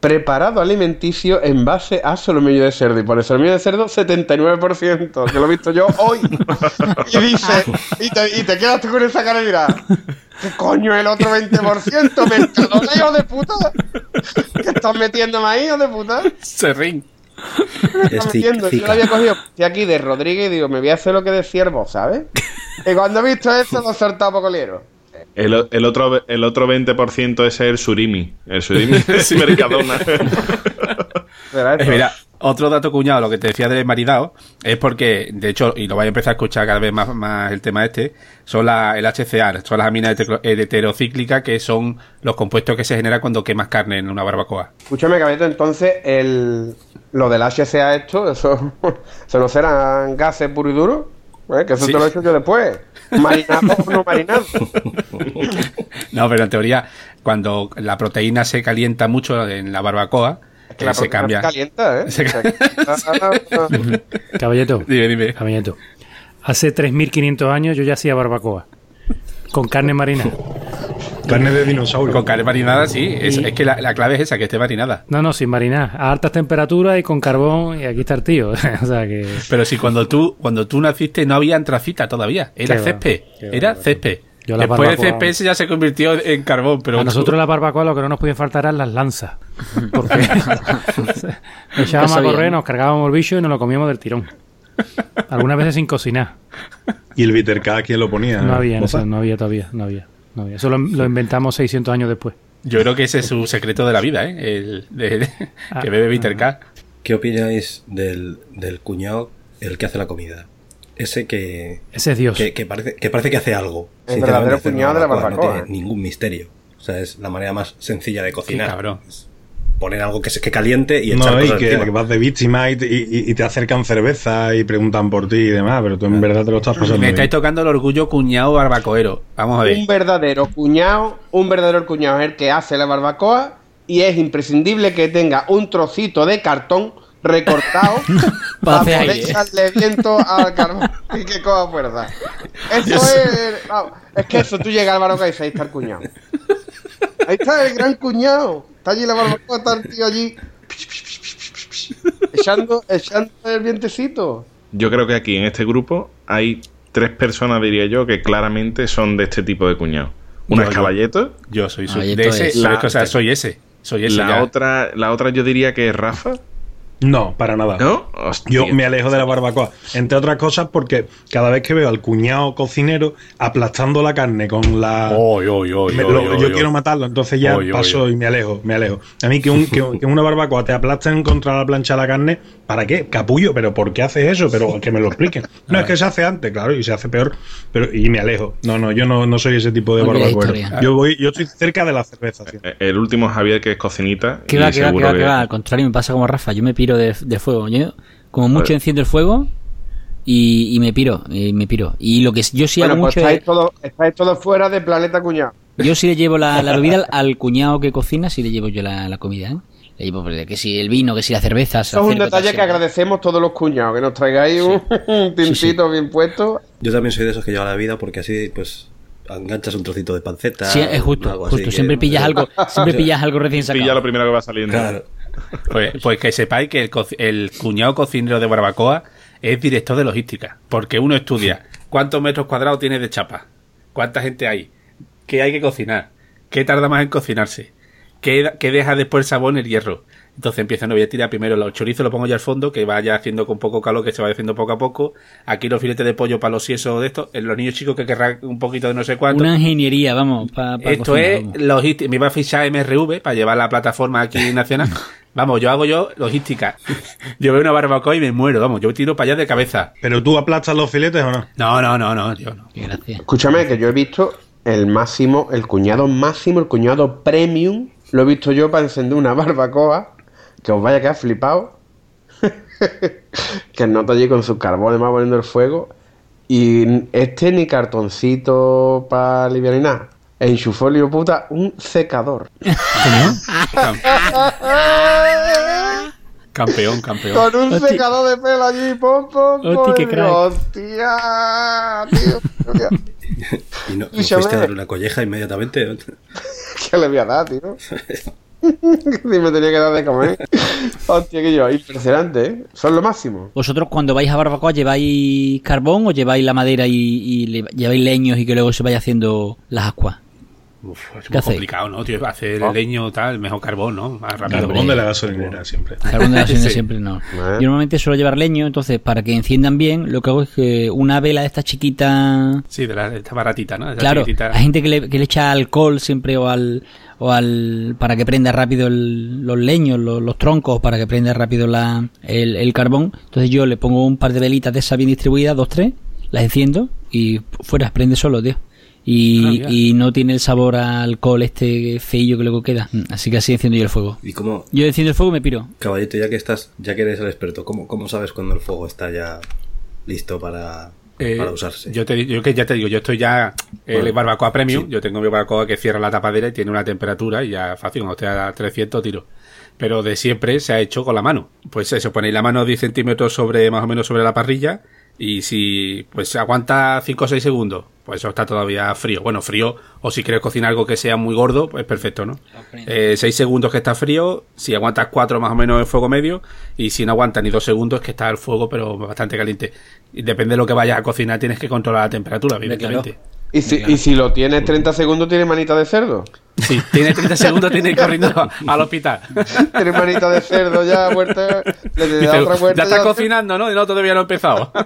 preparado alimenticio en base a solomillo de cerdo. Y pone solomillo de cerdo 79%, que lo he visto yo hoy. y dice, y te, y te quedas tú con esa cara y dirás, ¿qué coño es el otro 20%? ¿Mercadona, hijo de puta? ¿Qué estás metiéndome ahí, hijo de puta? Serrín. Yo lo había cogido de aquí de Rodríguez y digo, me voy a hacer lo que de ciervo, ¿sabes? Y cuando he visto eso, lo he soltado poco liero. El, el otro, el otro 20% es el surimi. El surimi es Mercadona. Eh, mira, otro dato cuñado, lo que te decía del maridado, es porque, de hecho, y lo vais a empezar a escuchar cada vez más, más el tema este, son la, el HCA, son las aminas hetero- heterocíclicas, que son los compuestos que se generan cuando quemas carne en una barbacoa. Escúchame, Cabeto, entonces el, lo del HCA esto, eso, eso no serán gases puro y duro. ¿eh? Que eso Sí. te lo he hecho yo después. Marinado o no marinado. No, pero en teoría, cuando la proteína se calienta mucho en la barbacoa, Que la se cambia. calienta, ¿eh? Se ca- Caballeto. Dime, dime. Caballeto. Hace 3.500 años yo ya hacía barbacoa. Con carne marina. Carne de dinosaurio. Con carne marinada, sí. Es, es que la, la clave es esa, que esté marinada. No, no, sin marinar. A altas temperaturas y con carbón. Y aquí está el tío. o sea que. Pero si cuando tú, cuando tú naciste no había antracita todavía, era Qué césped, era césped. Yo la Después el barbacoa- césped ese ya se convirtió en carbón, pero a nosotros la barbacoa lo que no nos podía faltar eran las lanzas. Porque echábamos a correr, ¿no? nos cargábamos el bicho y nos lo comíamos del tirón. Algunas veces sin cocinar. Y el bitter K, ¿quién lo ponía? No había, no había todavía. No había, no había. Eso lo, lo inventamos 600 años después. yo creo que ese es su secreto de la vida, ¿eh? El, de- de- Ah. que bebe Bitter K. ¿Qué opináis del, del cuñado, el que hace la comida? Ese que, Ese es Dios. que, que parece, que parece que hace algo. El verdadero una de la barbacoa No tiene ningún misterio. O sea, es la manera más sencilla de Qué cocinar. cabrón. Poner algo que, se, que caliente y echar No, y que, vas de víctima y, te- y- y te acercan cerveza y preguntan por ti y demás, pero tú en verdad te lo estás pasando Me bien. estáis tocando el orgullo cuñado barbacoero. Vamos a ver. Un verdadero cuñado, un verdadero cuñado es el que hace la barbacoa y es imprescindible que tenga un trocito de cartón recortado Pa' para poder echarle viento al carbón y que coja fuerza. Eso es. es que eso, tú llegas al barbacoa y dices, ahí está el cuñado. Ahí está el gran cuñado. Está allí la barbacoa, está el tío allí. Echando, echando el vientecito. Yo creo que aquí en este grupo hay tres personas, diría yo, que claramente son de este tipo de cuñado. Una Yo, es yo. Caballito, Yo soy, soy Caballeto de ese, es- La- o sea, soy ese. Soy ese. la ya. otra, la otra yo diría que es Rafa, No, para nada. ¿no? Hostia. Yo me alejo de la barbacoa. Entre otras cosas porque cada vez que veo al cuñado cocinero aplastando la carne con la... Oy, oy, oy, me- oy, lo- oy, yo oy. quiero matarlo, entonces ya paso oy. y me alejo, me alejo. A mí que, un, que, que una barbacoa te aplasten contra la plancha la carne, ¿para qué? Capullo, pero ¿por qué haces eso? Pero que me lo expliquen. No, es que se hace antes, claro, y se hace peor, pero y me alejo. No, no, yo no, no soy ese tipo de historia. Yo voy, yo estoy cerca de la cerveza. sí. Eh, El último Javier, que es cocinita. Que y va, que va, que seguro va, que va. Al contrario, me pasa como Rafa. Yo me piro de, de fuego. Yo, como mucho Vale. enciendo el fuego y, y me piro. Y me piro. Y lo que yo sí bueno, hago pues mucho estáis es. todos, estáis todos fuera de planeta cuñado. Yo sí le llevo la, la bebida al, al cuñado que cocina, sí le llevo yo la, la comida. ¿eh? Le llevo pues, que si el vino, que si la cerveza. Eso es un detalle que agradecemos todos los cuñados, que nos traigáis un, un tintito bien puesto. Yo también soy de esos que lleva la vida porque así, pues, enganchas un trocito de panceta. Sí, es justo. algo así justo. que- Siempre pillas algo, siempre pillas algo recién Pilla sacado. lo primero que va saliendo. Claro. Pues, pues que sepáis que el, el cuñado cocinero de barbacoa es director de logística. Porque uno estudia cuántos metros cuadrados tiene de chapa, cuánta gente hay, qué hay que cocinar, qué tarda más en cocinarse, qué, qué deja después el sabor en el hierro. Entonces empieza, no voy a tirar primero los chorizos, lo pongo ya al fondo, que vaya haciendo con poco calor, que se vaya haciendo poco a poco. Aquí los filetes de pollo para los siesos de estos, en los niños chicos que querrán un poquito de no sé cuánto. Una ingeniería, vamos. pa- pa Esto cocinar, es vamos. logística. Me iba a fichar MRV para llevar la plataforma aquí nacional. Vamos, yo hago yo logística. Yo veo una barbacoa y me muero. Vamos, yo tiro para allá de cabeza. ¿Pero tú aplastas los filetes o no? No, no, no, no, yo no. Qué gracia. Escúchame, que yo he visto el máximo, el cuñado máximo, el cuñado premium, lo he visto yo para encender una barbacoa, que os vaya a quedar flipado. que el nota allí con sus carbones va poniendo el fuego. Y este ni cartoncito para aliviar ni nada. Enchufó, puta, un secador. Cam- Campeón, campeón. Con un Hostia. secador de pelo allí, pom, pom, pom. Hostia, qué y crack. digo, Hostia, tío. hostia. Y no, no Escúchame. fuiste a darle una colleja inmediatamente. ¿Qué le voy a dar, tío? Si me tenía que dar de comer. Hostia, que yo, impresionante, ¿eh? Son lo máximo. ¿Vosotros cuando vais a barbacoa lleváis carbón o lleváis la madera y, y le- lleváis leños y que luego se vaya haciendo las ascuas? Uf, es ¿Qué muy complicado, ¿no, tío? Hacer Ah. leño, tal, mejor carbón, ¿no? Más rápido. Carbón de la gasolinera siempre. Carbón de la gasolina Sí. siempre no. Eh. Yo normalmente suelo llevar leño, entonces para que enciendan bien, lo que hago es que una vela de esta chiquita. Sí, de la, esta baratita, ¿no? Claro, chiquitita. hay gente que le, que le echa alcohol siempre o al. O al para que prenda rápido el- los leños, los, los troncos, para que prenda rápido la, el, el carbón. Entonces yo le pongo un par de velitas de esas bien distribuidas, dos, tres, las enciendo y fuera, prende solo, tío. Ah, Y, mira. y no tiene el sabor a alcohol este feillo que luego queda. Mm, Así que así enciendo yo el fuego. ¿Y cómo, Yo enciendo el fuego y me piro. caballito, ya que estás, ya que eres el experto, ¿cómo, cómo sabes cuando el fuego está ya listo para, Eh, para usarse? Yo, te, yo que ya te digo, yo estoy ya el Bueno, barbacoa premium, sí. yo tengo mi barbacoa que cierra la tapadera y tiene una temperatura y ya fácil, cuando esté a 300 tiro. Pero de siempre se ha hecho con la mano. Pues eso, ponéis la mano 10 centímetros sobre, más o menos sobre la parrilla y si pues aguanta 5 o 6 segundos, pues eso está todavía frío. Bueno, frío, o si quieres cocinar algo que sea muy gordo, pues perfecto, ¿no? Eh, 6 segundos que está frío, si aguantas 4 más o menos en fuego medio, y si no aguanta ni 2 segundos que está el fuego pero bastante caliente. Y depende de lo que vayas a cocinar, tienes que controlar la temperatura, evidentemente. ¿Y si, y si lo tienes 30 segundos, ¿tiene manita de cerdo? Si tienes 30 segundos, tienes que ir corriendo al hospital. Tiene manita de cerdo ya, vuelta. Le da Dice, otra vuelta. ya estás ya- cocinando, ¿no? Y no, todavía no he empezado.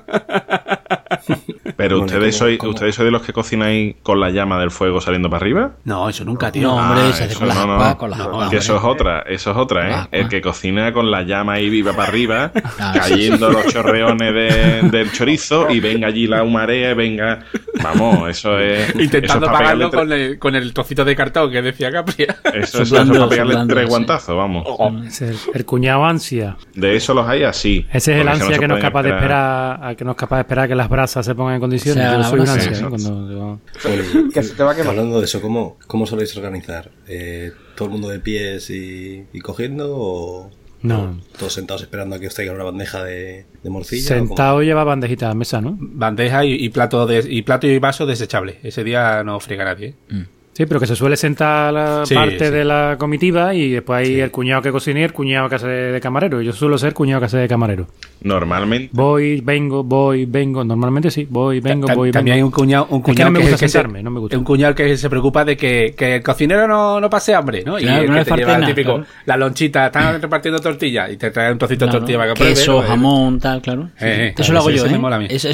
Pero Bueno, ustedes, ¿cómo- sois, ustedes sois de los que cocináis con la llama del fuego saliendo para arriba. No, eso nunca, tío. No, hombre, Ah, se hace eso con las no, no. ascuas, con las No, ascuas, Que eso es otra, eso es otra, ¿eh? Ah, El que cocina con la llama ahí viva para arriba, cayendo los chorreones de- del chorizo y venga allí la humarea, venga. Vamos, eso es. Intentando eso es pa' pagarlo con el, con el trocito de cartón que decía Capri. Eso, eso, es para pegarle soplando, tres sí. guantazos, vamos. Ese es el, el cuñado ansia. De eso los hay así. Ese es el ansia que no es capaz de esperar, que no es capaz de esperar que las brasas se pongan en condiciones. Se hagan Yo la soy un brasa, ansia, eso. ¿eh? Cuando digo- Bueno, Que se te va a quemar. Hablando de eso, ¿cómo, cómo soléis organizar? Eh, ¿Todo el mundo de pies y, y cogiendo o No. todos sentados esperando a que os traigan una bandeja de, de morcilla? Sentado lleva bandejita a mesa, ¿no? Bandeja y, y plato de, y plato y vaso desechable. Ese día no friega nadie. ¿eh? Sí, pero que se suele sentar la Sí, parte sí. de la comitiva y después hay el cuñado que cocina y el cuñado que hace de camarero. Yo suelo ser cuñado que hace de camarero. Normalmente. Voy, vengo, voy, vengo. Normalmente sí, voy, vengo, Ta- voy, También hay vengo. un cuñado, un Es que cuñado no me es gusta se- sentarme, no me gusta. Un cuñado que se preocupa de que, que el cocinero no, no pase hambre, ¿no? Y Claro, no que te lleva el típico, claro. la lonchita, están repartiendo tortillas y te trae un trocito de tortilla para que pruebe, queso, jamón, tal, claro. Sí, Eh, sí. eh, eso lo hago yo, ¿eh? me mola a mí. Eso,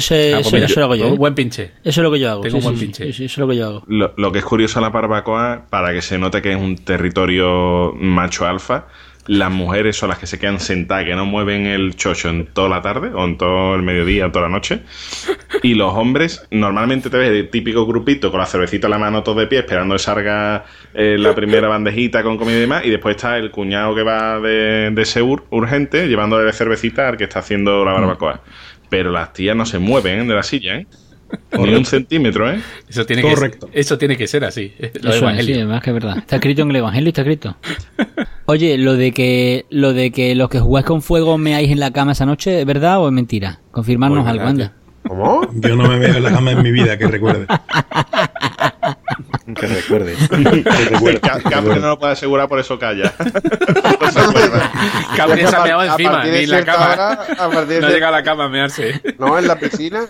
lo hago yo. un buen pinche. Eso es lo que yo hago. Tengo un buen pinche. Eso es lo que yo hago. Lo, lo que es curioso la barbacoa, para que se note que es un territorio macho alfa, las mujeres son las que se quedan sentadas, que no mueven el chocho en toda la tarde, o en todo el mediodía, o toda la noche. Y los hombres, normalmente te ves el típico grupito con la cervecita en la mano, todo de pie, esperando que salga eh, la primera bandejita con comida y demás. Y después está el cuñado que va de, de urgente, llevándole cervecita al que está haciendo la barbacoa. Pero las tías no se mueven de la silla, ¿eh? Ni un centímetro, ¿eh? Eso tiene, Correcto. Que, eso tiene que ser así. Lo Eso sí, más que verdad. Está escrito en el Evangelio, está escrito. Oye, lo de que lo de que los que jugáis con fuego meáis en la cama esa noche, ¿es verdad o es mentira? Confirmarnos Pues algo, anda. ¿Cómo? Yo no me veo en la cama en mi vida, que recuerde. Que recuerde. Ca- Capri no lo puede asegurar, por eso calla. No se ha meado A encima, partir de ni en la cama. hora, a partir de No llega a la cama a mearse. No, en la piscina.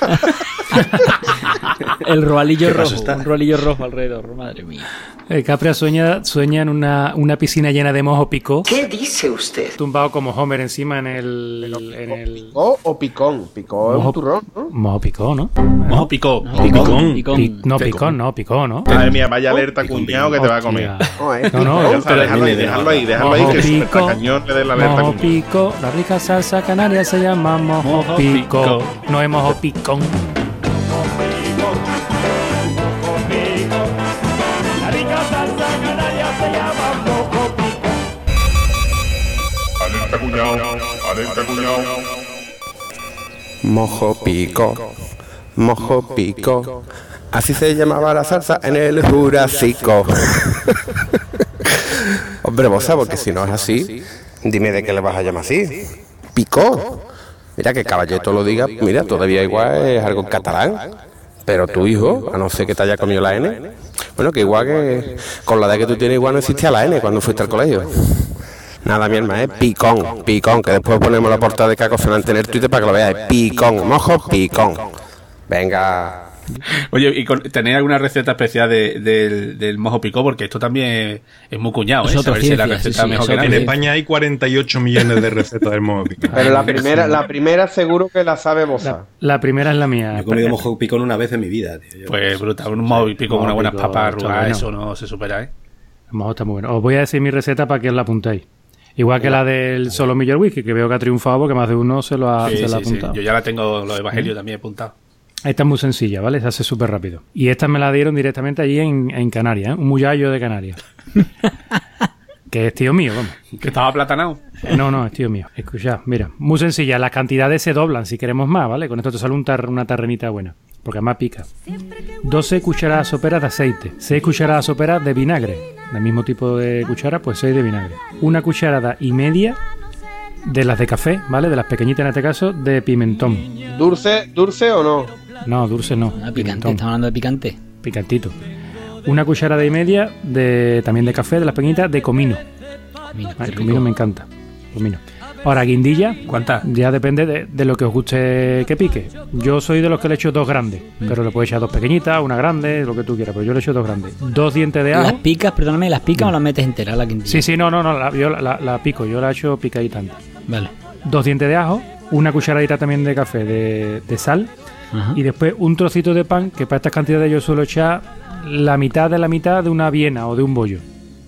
El roalillo ¿Qué paso rojo, está? un roalillo rojo alrededor, madre mía. El Capria sueña, sueña en una, una piscina llena de mojo picó, ¿Qué dice usted? tumbado como Homer encima en el... En el ¿O, o picón? Picó es Mojo- un turrón, ¿no? mojo picó, ¿no? Mojo picó. Picón. Picón. Pi- no, picón, no, picó, ¿no? Madre mía, vaya alerta, cuñado, que te va a comer. Hostia. No, es No, no, está, déjalo ahí, déjalo ahí, déjalo ahí, que el cañón le dé la alerta, Mojo pico, la rica salsa canaria se llama mojo, Mojo pico. pico. No es mojo picón. Alerta. Mojo pico, mojo pico. Así se llamaba la salsa en el Jurásico. Hombre, bosa, porque si no es así, dime de qué le vas a llamar así. Picó. Mira que Caballeto lo diga, mira, todavía igual es algo en catalán. Pero tu hijo, a no ser que te haya comido la N, bueno, que igual que con la edad que tú tienes, igual no existía la N cuando fuiste al colegio. Nada, mi hermano, es picón, picón, que después ponemos la portada de Caco Fernández en el Twitter para que lo veáis. Picón, mojo, picón. Venga, Oye, ¿y con- tenéis alguna receta especial de- del, del mojo picó? Porque esto también es, es muy cuñado, ¿eh? Saber si la receta sí, sí, mejor que En. España hay 48 millones de recetas del mojo picón. Pero la primera, la primera seguro que la sabe Bosa. La, la primera es la mía. Yo he comido mojo picón una vez en mi vida, tío. Yo- Pues brutal, un mojo picó con unas buenas picó, papas arrugadas, bueno. eso no se supera, ¿eh? El mojo está muy bueno. Os voy a decir mi receta para que os la apuntéis. Igual que la del solo Miller Whisky, que veo que ha triunfado porque más de uno se lo ha, Sí, se lo ha sí, sí. apuntado. Yo ya la tengo, los evangelios también apuntados. Esta es muy sencilla, ¿vale? Se hace súper rápido. Y esta me la dieron directamente allí en, en Canarias, ¿eh? un muyallo de Canarias. que es tío mío, vamos. Que estaba platanado. No, no, es tío mío. Escucha, mira, muy sencilla. Las cantidades se doblan si queremos más, ¿vale? Con esto te sale un tar- una terrenita buena, porque además pica. 12 cucharadas soperas de aceite, 6 cucharadas soperas de vinagre, del mismo tipo de cuchara, pues 6 de vinagre. Una cucharada y media de las de café, ¿vale? De las pequeñitas en este caso, de pimentón. ¿Dulce, dulce o no? No, dulce no. Ah, picante, pimentón. estamos hablando de picante. picantito. Una cucharada y media de también de café, de las pequeñitas, de comino. Qué El comino me encanta. Comino. Ahora, guindilla, ¿Cuántas? ya depende de, de lo que os guste que pique. Yo soy de los que le echo dos grandes, Mm. pero le puedes echar dos pequeñitas, una grande, lo que tú quieras, pero yo le echo dos grandes. Dos dientes de Las ajo. picas, perdóname, ¿las picas o las metes enteras la quintilla? Sí, sí, no, no, no, la, yo la, la- la pico, yo la echo picadita. Vale. Dos dientes de ajo, una cucharadita también de café de, de sal Ajá. y después un trocito de pan, que para estas cantidades yo suelo echar la mitad de la mitad de una viena o de un bollo.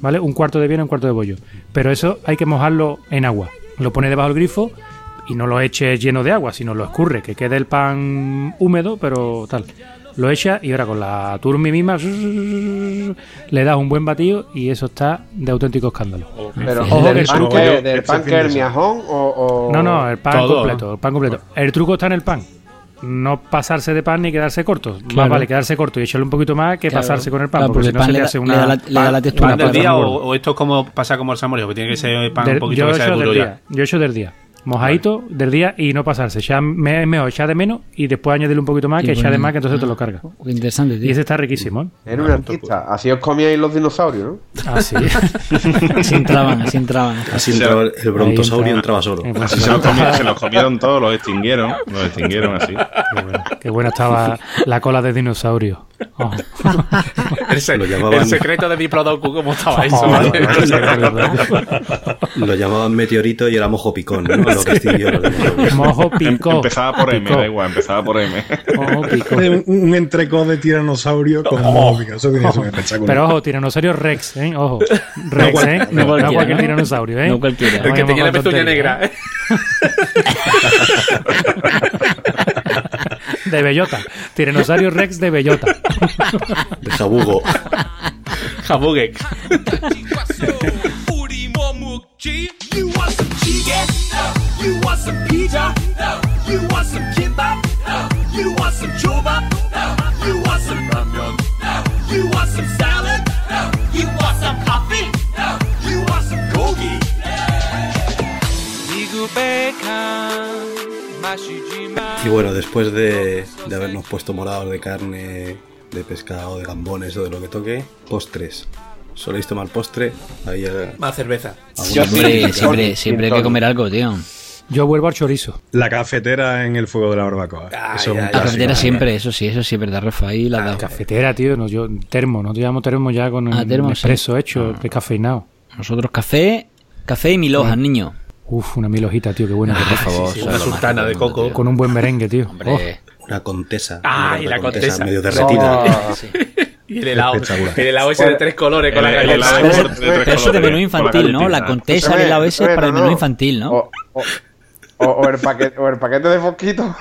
¿Vale? Un cuarto de viena, un cuarto de bollo. Pero eso hay que mojarlo en agua. Lo pones debajo del grifo y no lo eches lleno de agua, sino lo escurre, que quede el pan húmedo, pero tal. Lo echas y ahora con la turmi misma le das un buen batido y eso está de auténtico escándalo. Pero Ojo que del el pan que, del pan que el miajón o, o- No, no, el pan Todo, completo, el pan completo. El truco está en el pan. No pasarse de pan ni quedarse corto. Más vale quedarse corto y echarle un poquito más que Claro. pasarse con el pan, Claro, porque, porque si no el pan se le le hace da- una le da la- le da la textura ¿Pan del día o, esto es como pasa como el salmorejo? Que tiene que ser pan Del- un poquito yo que sea duro del ya. día. Yo echo del día. Mojadito del día y no pasarse. Ya me, es mejor echar de menos y después añadirle un poquito más Y que echar de más que entonces te ah. lo carga. Qué interesante, Y tío. ese está riquísimo. ¿eh? Era un artista. Así os comíais los dinosaurios, ¿no? Así. Así entraban, así entraban. Así entraba el, brontosaurio Ahí entraba solo. Así se los, comi- se los comieron todos, los extinguieron. Los extinguieron así. Qué buena estaba la cola de dinosaurio. Oh. El, se- Lo llamaban- el secreto de Diplodocus, ¿cómo estaba eso? Oh, ¿vale? sí. Lo llamaban meteorito y era mojo picón, ¿no? Lo que los dinosaurios. Mojo Em- picó. empezaba por M, da igual, empezaba por M. Mojo picó. Un, un entrecó de tiranosaurio con mojo picón. Eso espectacular. Pero ojo, tiranosaurio Rex, ¿eh? Ojo. Rex, ¿eh? no No, no cualquiera, cualquier ¿no? tiranosaurio, ¿eh? No cualquiera. El que tenía la pezuña negra. ¿eh? De bellota. Tiranosaurio Rex de bellota. De jabugo. Jabugex. 우 Y bueno, después de, de habernos puesto morados de carne, de pescado, de gambones o de lo que toque, postres. ¿Soléis tomar postre? Ahí Más cerveza. Yo Siempre, siempre, siempre hay que comer algo, tío. Yo vuelvo al chorizo. La cafetera en el fuego de la barbacoa. Ay, Eso es un ay, La cafetera siempre, eso sí, eso sí, es verdad, Rafa. Ahí la dado. Cafetera, tío. No, yo, termo, no te llamo termo ya con Ah, un termo, expreso sí. hecho, descafeinado. Nosotros café, café y mil hojas, niño. Uf, una mil hojita, tío, qué buena. Ah, por favor, sí, eso una sultana de coco. tío. Con un buen merengue, tío. Hombre, una contesa. Ay, una la contesa. medio derretida. Oh, Y el helado. El helado ese de tres colores con la El- el galleta. helado Pero, de pero eso de menú infantil, ¿no? La contesa del helado ese es para el menú infantil, ¿no? O, o- o- o el paquete, o el paquete de fosquito.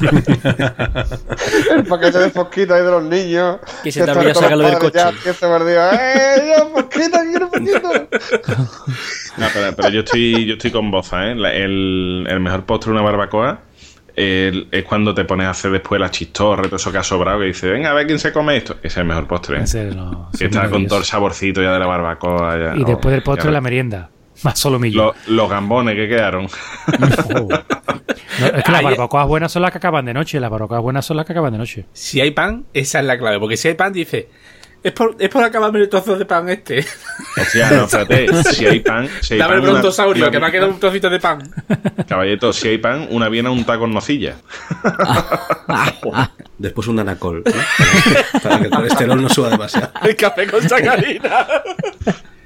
el paquete de fosquito ahí de los niños. Que se te los sacarlo del ya, coche. Que se perdió. ¡Eh, yo, fosquito, quiero fosquito! No, pero, pero yo estoy yo estoy con Boza, ¿eh? La- el, el mejor postre de una barbacoa el- es cuando te pones a hacer después la chistorra, todo eso que ha sobrado, que dices, venga, a ver quién se come esto. Ese es el mejor postre. ¿eh? Serio, no, está con todo el saborcito ya de la barbacoa. ya. Y Oh, después del postre, ya la merienda. Más solomillo. Los, los gambones que quedaron. Oh. No, es que las barbacoas buenas son las que acaban de noche. Las barbacoas buenas son las que acaban de noche. Si hay pan, esa es la clave. Porque si hay pan, dice, Es por, es por acabarme el trozo de pan este. Hostia, no, espérate. Si hay pan. Si hay Dame el pan, una- brontosaurio, una- que me ha quedado un trocito de pan. Caballito, si hay pan, una viena unta con nocilla. Después un anacol, ¿no? Para que el colesterol no suba demasiado. El café con sacarina.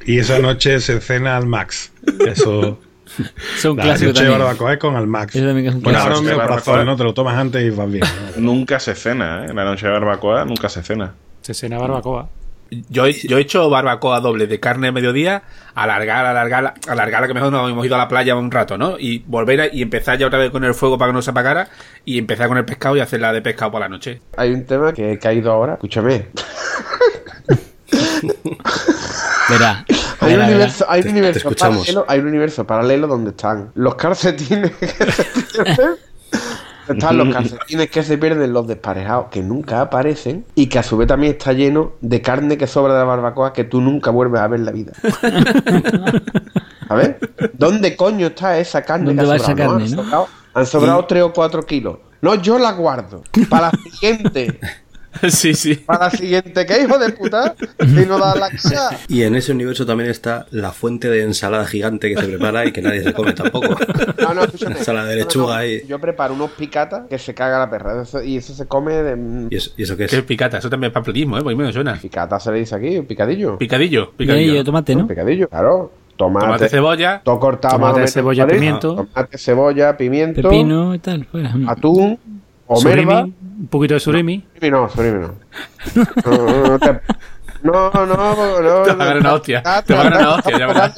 Y esa noche se cena al max. Eso. Son La clásicos noche de también. barbacoa es con al max. Es un Bueno, clásico. ahora un La barbacoa- ¿no? Te lo tomas antes y vas bien. ¿no? Nunca se cena, ¿eh? La noche de barbacoa nunca se cena. Se cena barbacoa. Yo, he- yo he hecho barbacoa doble de carne a mediodía, alargar, alargar, alargar, que mejor nos hemos ido a la playa un rato, ¿no? Y volver a- y empezar ya otra vez con el fuego para que no se apagara y empezar con el pescado y hacerla de pescado por la noche. Hay un tema que he caído ahora. Escúchame. Verá. Hay un verá. universo, hay un Te- te universo paralelo, hay un universo paralelo donde están los calcetines que se pierden. Están los calcetines que se pierden, los desparejados que nunca aparecen y que a su vez también está lleno de carne que sobra de la barbacoa que tú nunca vuelves a ver en la vida. A ver, ¿dónde coño está esa carne ¿Dónde que ha sobrado? carne, han no? sobrado, han sobrado 3 o 4 kilos. No, yo la guardo para la siguiente. sí, sí. Para la siguiente, ¿qué hijo de puta? Y no da la cara. Y en ese universo también está la fuente de ensalada gigante que se prepara y que nadie se come tampoco. No, no, escúchame. Ensalada de No, no, lechuga no. ahí. Yo preparo unos picatas que se caga la perra. Eso- y eso se come de. ¿Y eso, y eso qué es? Que es picata, eso también es papelismo, ¿eh? Porque me suena. Picata se le dice aquí, picadillo. Picadillo, Y ahí picadillo. yo tomate, ¿no? Picadillo, claro. Tomate, Tomate, cebolla. todo cortado Tomate, cebolla, pimiento. Tomate, cebolla, pimiento, Pepino y tal. Fuera. atún, o Surimi, merva. un poquito de surimi. Surimi no, surimi no. No, no, no, te- no, no, no, Te va a dar una hostia, te va a dar una hostia, ya verás.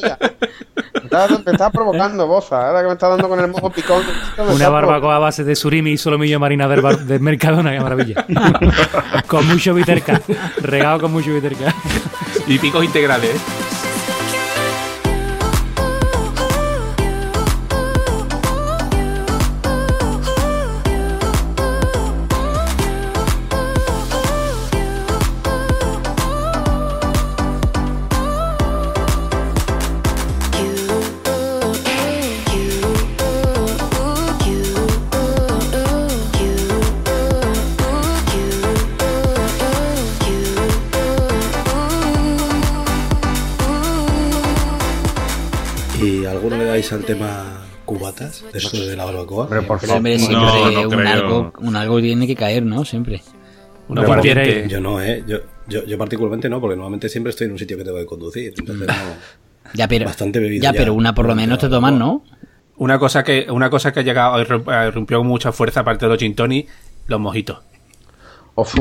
Me estás, provocando, boza. Ahora que me estás dando con el mojo picón. Una barbacoa a base de surimi y solomillo marina del, bar- del Mercadona, qué maravilla. con mucho viterca. Regado con mucho viterca. Y picos integrales, ¿eh? Tema cubatas? De la barbacoa. Por Pero, hombre, favor. siempre No, no un, creo. algo, un algo tiene que caer, ¿no? Siempre. Una quieres- Yo no, ¿eh? Yo, yo, yo particularmente no, porque normalmente siempre estoy en un sitio que tengo que conducir. Entonces no... Ya, pero, Bastante bebido ya, ya. pero una por lo menos te tomas, ¿no? Una cosa que, una cosa que ha llegado, irrumpió con mucha fuerza, aparte de los gin tonic, los mojitos. Uf,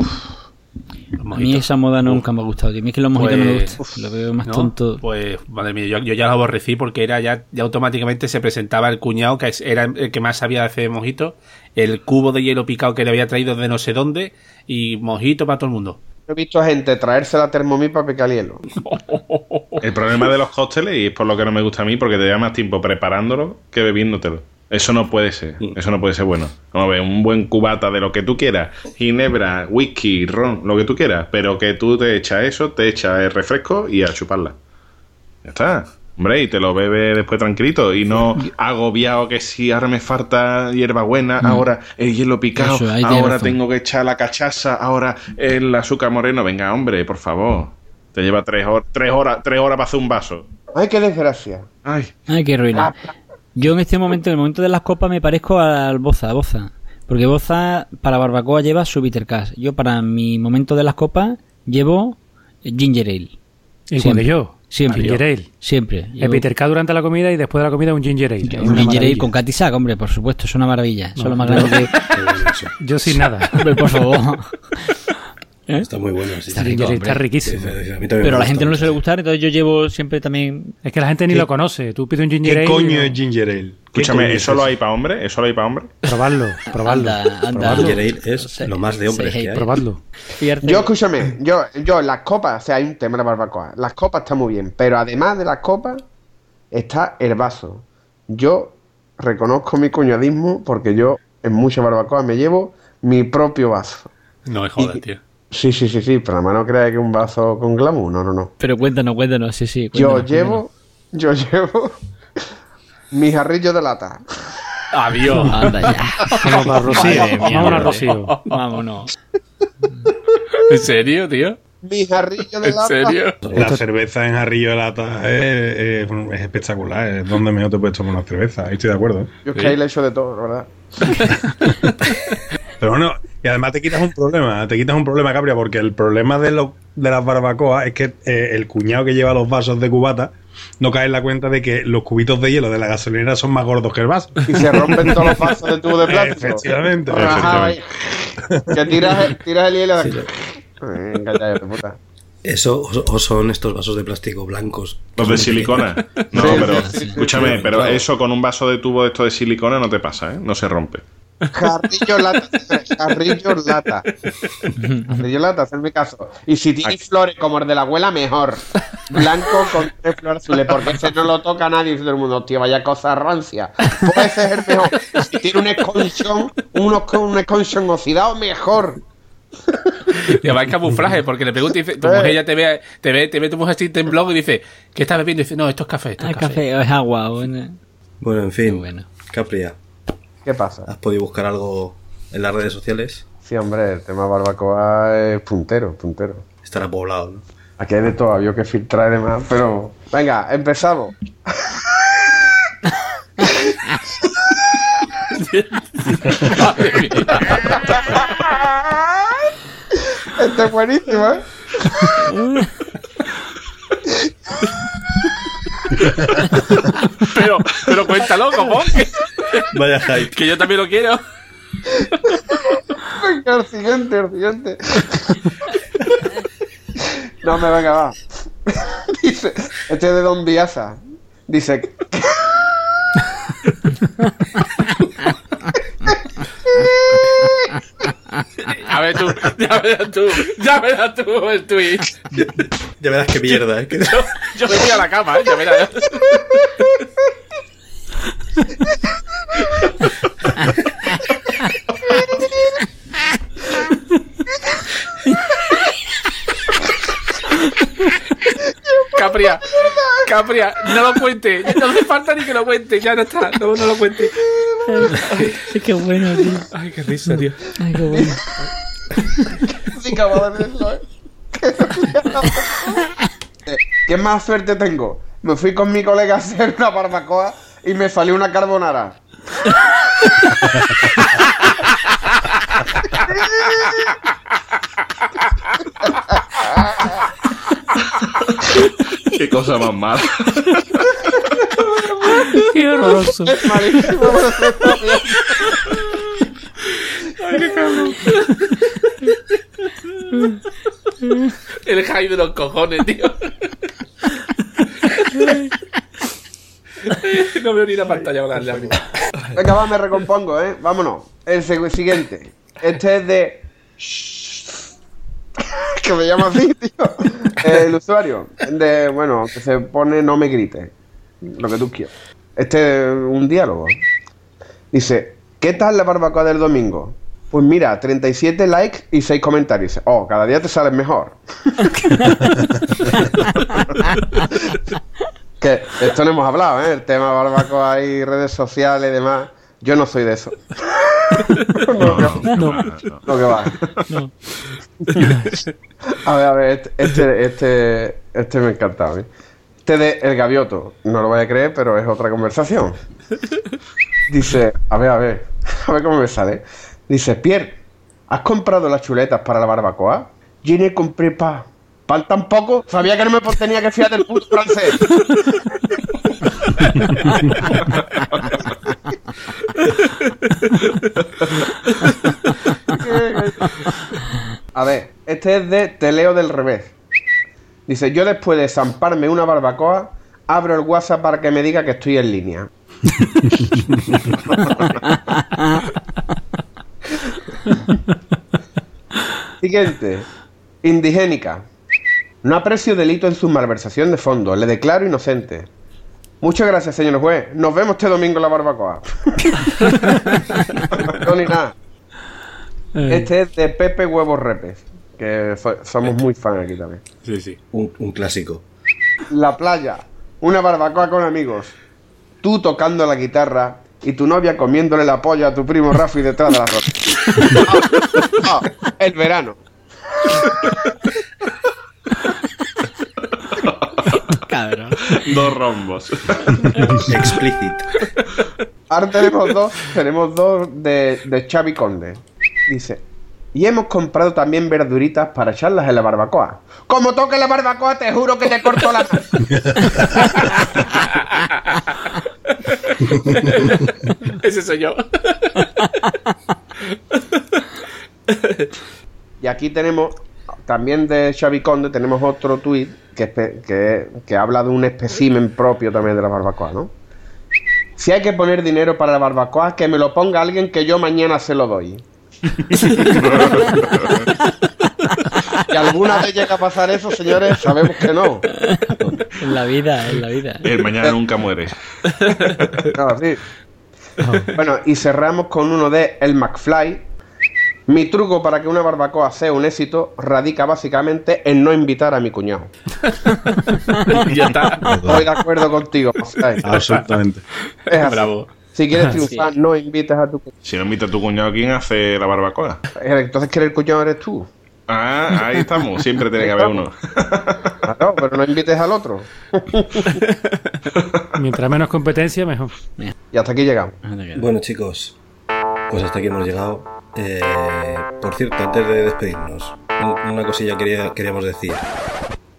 A mí esa moda nunca me ha gustado. tío. A mí es que los mojitos no me Pues, gustan. Lo veo más ¿no? tonto. Pues, madre mía, yo, yo ya lo aborrecí porque era ya, ya automáticamente se presentaba el cuñado, que es- era el que más sabía hacer mojitos, el cubo de hielo picado que le había traído de no sé dónde, y mojito para todo el mundo. He visto a gente traerse la Thermomix para picar hielo. El problema de los cócteles, y es por lo que no me gusta a mí, porque te lleva más tiempo preparándolo que bebiéndotelo. Eso no puede ser, eso no puede ser bueno. Vamos a ver, un buen cubata de lo que tú quieras, ginebra, whisky, ron, lo que tú quieras, pero que tú te echas eso, te echas el refresco y a chuparla. Ya está. Hombre, y te lo bebes después tranquilito y no agobiado que si ahora me falta hierbabuena, ahora el hielo picado, Eso, ahora razón. tengo que echar la cachaza, ahora el azúcar moreno. Venga, hombre, por favor. Te lleva tres, hor- tres horas tres horas para hacer un vaso. Ay, qué desgracia. Ay, Ay, qué ruina. Yo en este momento, en el momento de las copas, me parezco al Boza, a Boza. Porque Boza para barbacoa lleva su bitter cash. Yo para mi momento de las copas llevo ginger ale. Igual Siempre. que yo. Siempre. Ginger ale. Siempre. El Llevo bitter K durante la comida y después de la comida un ginger ale. Un ginger ale con catisac, hombre, por supuesto, es una maravilla. Eso es lo más grande que... Yo sin nada. Hombre, por favor. ¿Eh? Está muy bueno. Sí, Está sí. rico, hombre. riquísimo. sí, a Pero a la gente no le suele gustar, entonces yo llevo siempre también... Es que la gente ni ¿Qué- lo conoce. Tú pides un ginger ¿Qué ale. y coño es ginger ale? ¿Qué escúchame, ¿eso lo hay para hombre? ¿Eso lo hay para hombre? Probarlo, probarlo. Anda, anda. probarlo. Ginger ale es lo más de hombres Sí, que hay. Probarlo. Yo, escúchame, yo, yo, las copas, o sea, hay un tema de la barbacoa. Las copas están muy bien, pero además de las copas, está el vaso. Yo reconozco mi cuñadismo porque yo en muchas barbacoas me llevo mi propio vaso. No me jodas, Y- tío. Sí, sí, sí, sí, pero además no crea que un vaso con glamour, no, no, no. Pero cuéntanos, cuéntanos, sí, sí. Yo cuéntanos, llevo, yo llevo mi jarrillo de lata. Adiós. Anda ya. Vamos para Rocío. Vámonos a. Rocío. Vámonos. ¿En serio, tío? mi jarrillo de ¿En lata. serio? La cerveza en jarrillo de lata es, es- es espectacular. Es donde mejor te puedes tomar una cerveza. Ahí estoy de acuerdo. ¿eh? Yo es que ahí le echo de todo, ¿verdad? Pero bueno, y además te quitas un problema. Te quitas un problema, Capria, porque el problema de, los de las barbacoas es que eh, el cuñado que lleva los vasos de cubata no cae en la cuenta de que los cubitos de hielo de la gasolinera son más gordos que el vaso. Y se rompen todos los vasos de tubo de plástico. Efectivamente. Que tiras, el- tiras el hielo. Venga, puta. Eso o, son estos vasos de plástico blancos. Los de silicona. No, pero escúchame, pero eso con un vaso de tubo de esto de silicona no te pasa, ¿eh? No se rompe. Jarrillo lata, jarrillo lata. Jarrillo lata, hacerme caso. Y si tiene flores como el de la abuela, mejor. Blanco con tres flores azules, porque ese no lo toca nadie. Dice todo el mundo, tío, vaya cosa rancia. Pues ese es el mejor. Y si tiene un esconchón, uno con un esconchón oxidado, mejor. Y además hay camuflaje, porque le pregunta y dice, tu mujer ya te ve, te ve, te ve tu mujer así en blog y dice, ¿qué estás bebiendo? Y dice, no, esto es café, esto Ah, es café. café o es agua. Bueno. Bueno, en fin. bueno. Capria, ¿Qué pasa? ¿has podido buscar algo en las redes sociales? Sí, hombre, el tema barbacoa es puntero, puntero. Estará poblado, ¿no? Aquí hay de todo, había que filtrar y demás, pero... Venga, empezamos. Este es buenísimo, ¿eh? Pero, pero cuéntalo, ¿cómo? Que, Vaya hype. que yo también lo quiero. Venga, el siguiente, el siguiente. No me venga, va. Dice, este es de Don Biasa. Dice, A ver tú, ya verás tú, ya verás tú el tweet. Ya verás qué mierda, ¿eh? Que- Yo, yo me voy a la cama, ¿eh? ya verás. Capria, Capria, no lo cuente, no hace falta ni que lo cuente, ya no está, no, no lo cuente. Es que bueno, tío. Ay, qué risa, tío. Ay, qué bueno. sí, decirlo, ¿eh? ¿Qué más suerte tengo? Me fui con mi colega a hacer una barbacoa y me salió una carbonara. Qué cosa más mala. Qué horroroso. Es malísimo, se está bien. El high de los cojones, tío. No veo ni la pantalla con las lágrimas. Venga, va, me recompongo, ¿eh? Vámonos. El siguiente. Este es de... que me llama así, tío. El usuario. De, bueno, que se pone no me grites. Lo que tú quieras. Este es un diálogo. Dice, ¿qué tal la barbacoa del domingo? Pues mira, 37 likes y 6 comentarios. Dice, Oh, cada día te sales mejor. esto no hemos hablado, ¿eh? El tema barbacoa y redes sociales y demás. Yo no soy de eso. no, no, No, no, que va. no. A ver, a ver, este, este, este, este me ha encantado. ¿eh? Este de El Gavioto, no lo voy a creer, pero es otra conversación. Dice, a ver, a ver, a ver cómo me sale. Dice, Pierre, ¿has comprado las chuletas para la barbacoa? Yo no compré pa. ¿Pan tampoco? Sabía que no me tenía que fiar del puto francés. A ver, este es de Teleo del revés. Dice, yo después de zamparme una barbacoa, abro el WhatsApp para que me diga que estoy en línea. Siguiente. Indigénica. No aprecio delito en su malversación de fondos. Le declaro inocente. Muchas gracias, señor juez. Nos vemos este domingo en la barbacoa. no, ni nada. Este es de Pepe Huevos Repes. Que so- somos muy fan aquí también. Sí, sí. Un, un clásico. La playa. Una barbacoa con amigos. Tú tocando la guitarra y tu novia comiéndole la polla a tu primo Rafi detrás de la ropa. Ah, ah, el verano. Dos rombos. Explicit. Ahora tenemos dos, tenemos dos de, de Xavi Conde. Dice, y hemos comprado también verduritas para echarlas en la barbacoa. Como toque la barbacoa, te juro que te corto la. Ese soy yo. Y aquí tenemos, también de Xavi Conde, tenemos otro tuit que, que, que habla de un espécimen propio también de la barbacoa, ¿no? Si hay que poner dinero para la barbacoa, que me lo ponga alguien que yo mañana se lo doy. Y alguna vez llega a pasar eso, señores, sabemos que no. En la vida, en la vida. El mañana nunca muere. Claro, sí. Bueno, y cerramos con uno de El McFly. Mi truco para que una barbacoa sea un éxito radica básicamente en no invitar a mi cuñado. ya está. Estoy de acuerdo contigo. Absolutamente. Es así. Bravo. Si quieres triunfar, no invites a tu cuñado. Si no invita a tu cuñado, ¿quién hace la barbacoa? Entonces, ¿quién el cuñado eres tú? Ah, ahí estamos. Siempre tiene que haber uno. Claro, pero no invites al otro. Mientras menos competencia, mejor. Y hasta aquí llegamos. Bueno, chicos, pues hasta aquí hemos llegado. Eh, por cierto, antes de despedirnos, un- una cosilla quería, queríamos decir.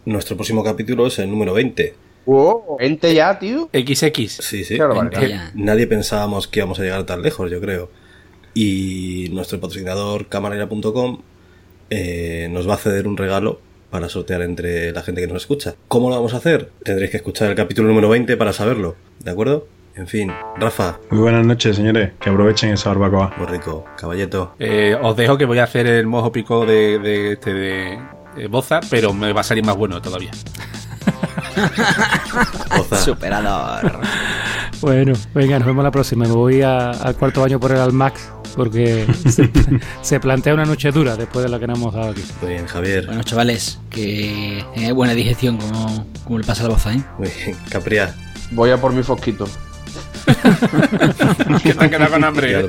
Nuestro próximo capítulo es el número 20. Wow, 20 ya, tío. XX. Sí, sí. Claro, vale. Nadie pensábamos que íbamos a llegar tan lejos, yo creo. Y nuestro patrocinador, camarera.com, eh, nos va a ceder un regalo para sortear entre la gente que nos escucha. ¿Cómo lo vamos a hacer? Tendréis que escuchar el capítulo número 20 para saberlo, ¿de acuerdo? En fin, Rafa, Muy buenas noches, señores. Que aprovechen esa barbacoa. muy rico, caballeto. Eh, os dejo que voy a hacer el mojo pico de, de, este de, de Boza, pero me va a salir más bueno todavía. Superador. Bueno, venga, nos vemos la próxima. Me voy a- al cuarto baño por el Almax porque se, se plantea una noche dura después de la que nos hemos dado aquí. Muy bien, Javier. Bueno, chavales, que tengáis buena digestión como, como le pasa a la boza, ¿eh? Muy bien, Capria Voy a por mi fosquito. que te han quedado con hambre.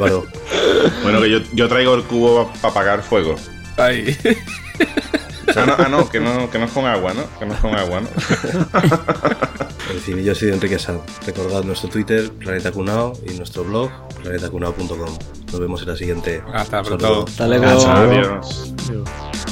Bueno, que yo, yo traigo el cubo para apagar fuego. Ay. Ah no, ah, no, que no, que no es con agua, ¿no? Que no es con agua, ¿no? En fin, yo soy Enrique Sanz. Recordad nuestro Twitter, Planeta Cunao, y nuestro blog, planetacunao.com. Nos vemos en la siguiente. Hasta pronto. Hasta luego. Adiós. Este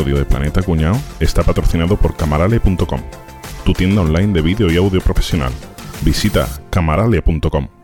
episodio de Planeta Cuñao está patrocinado por camarale.com, tu tienda online de vídeo y audio profesional. Visita camarale.com.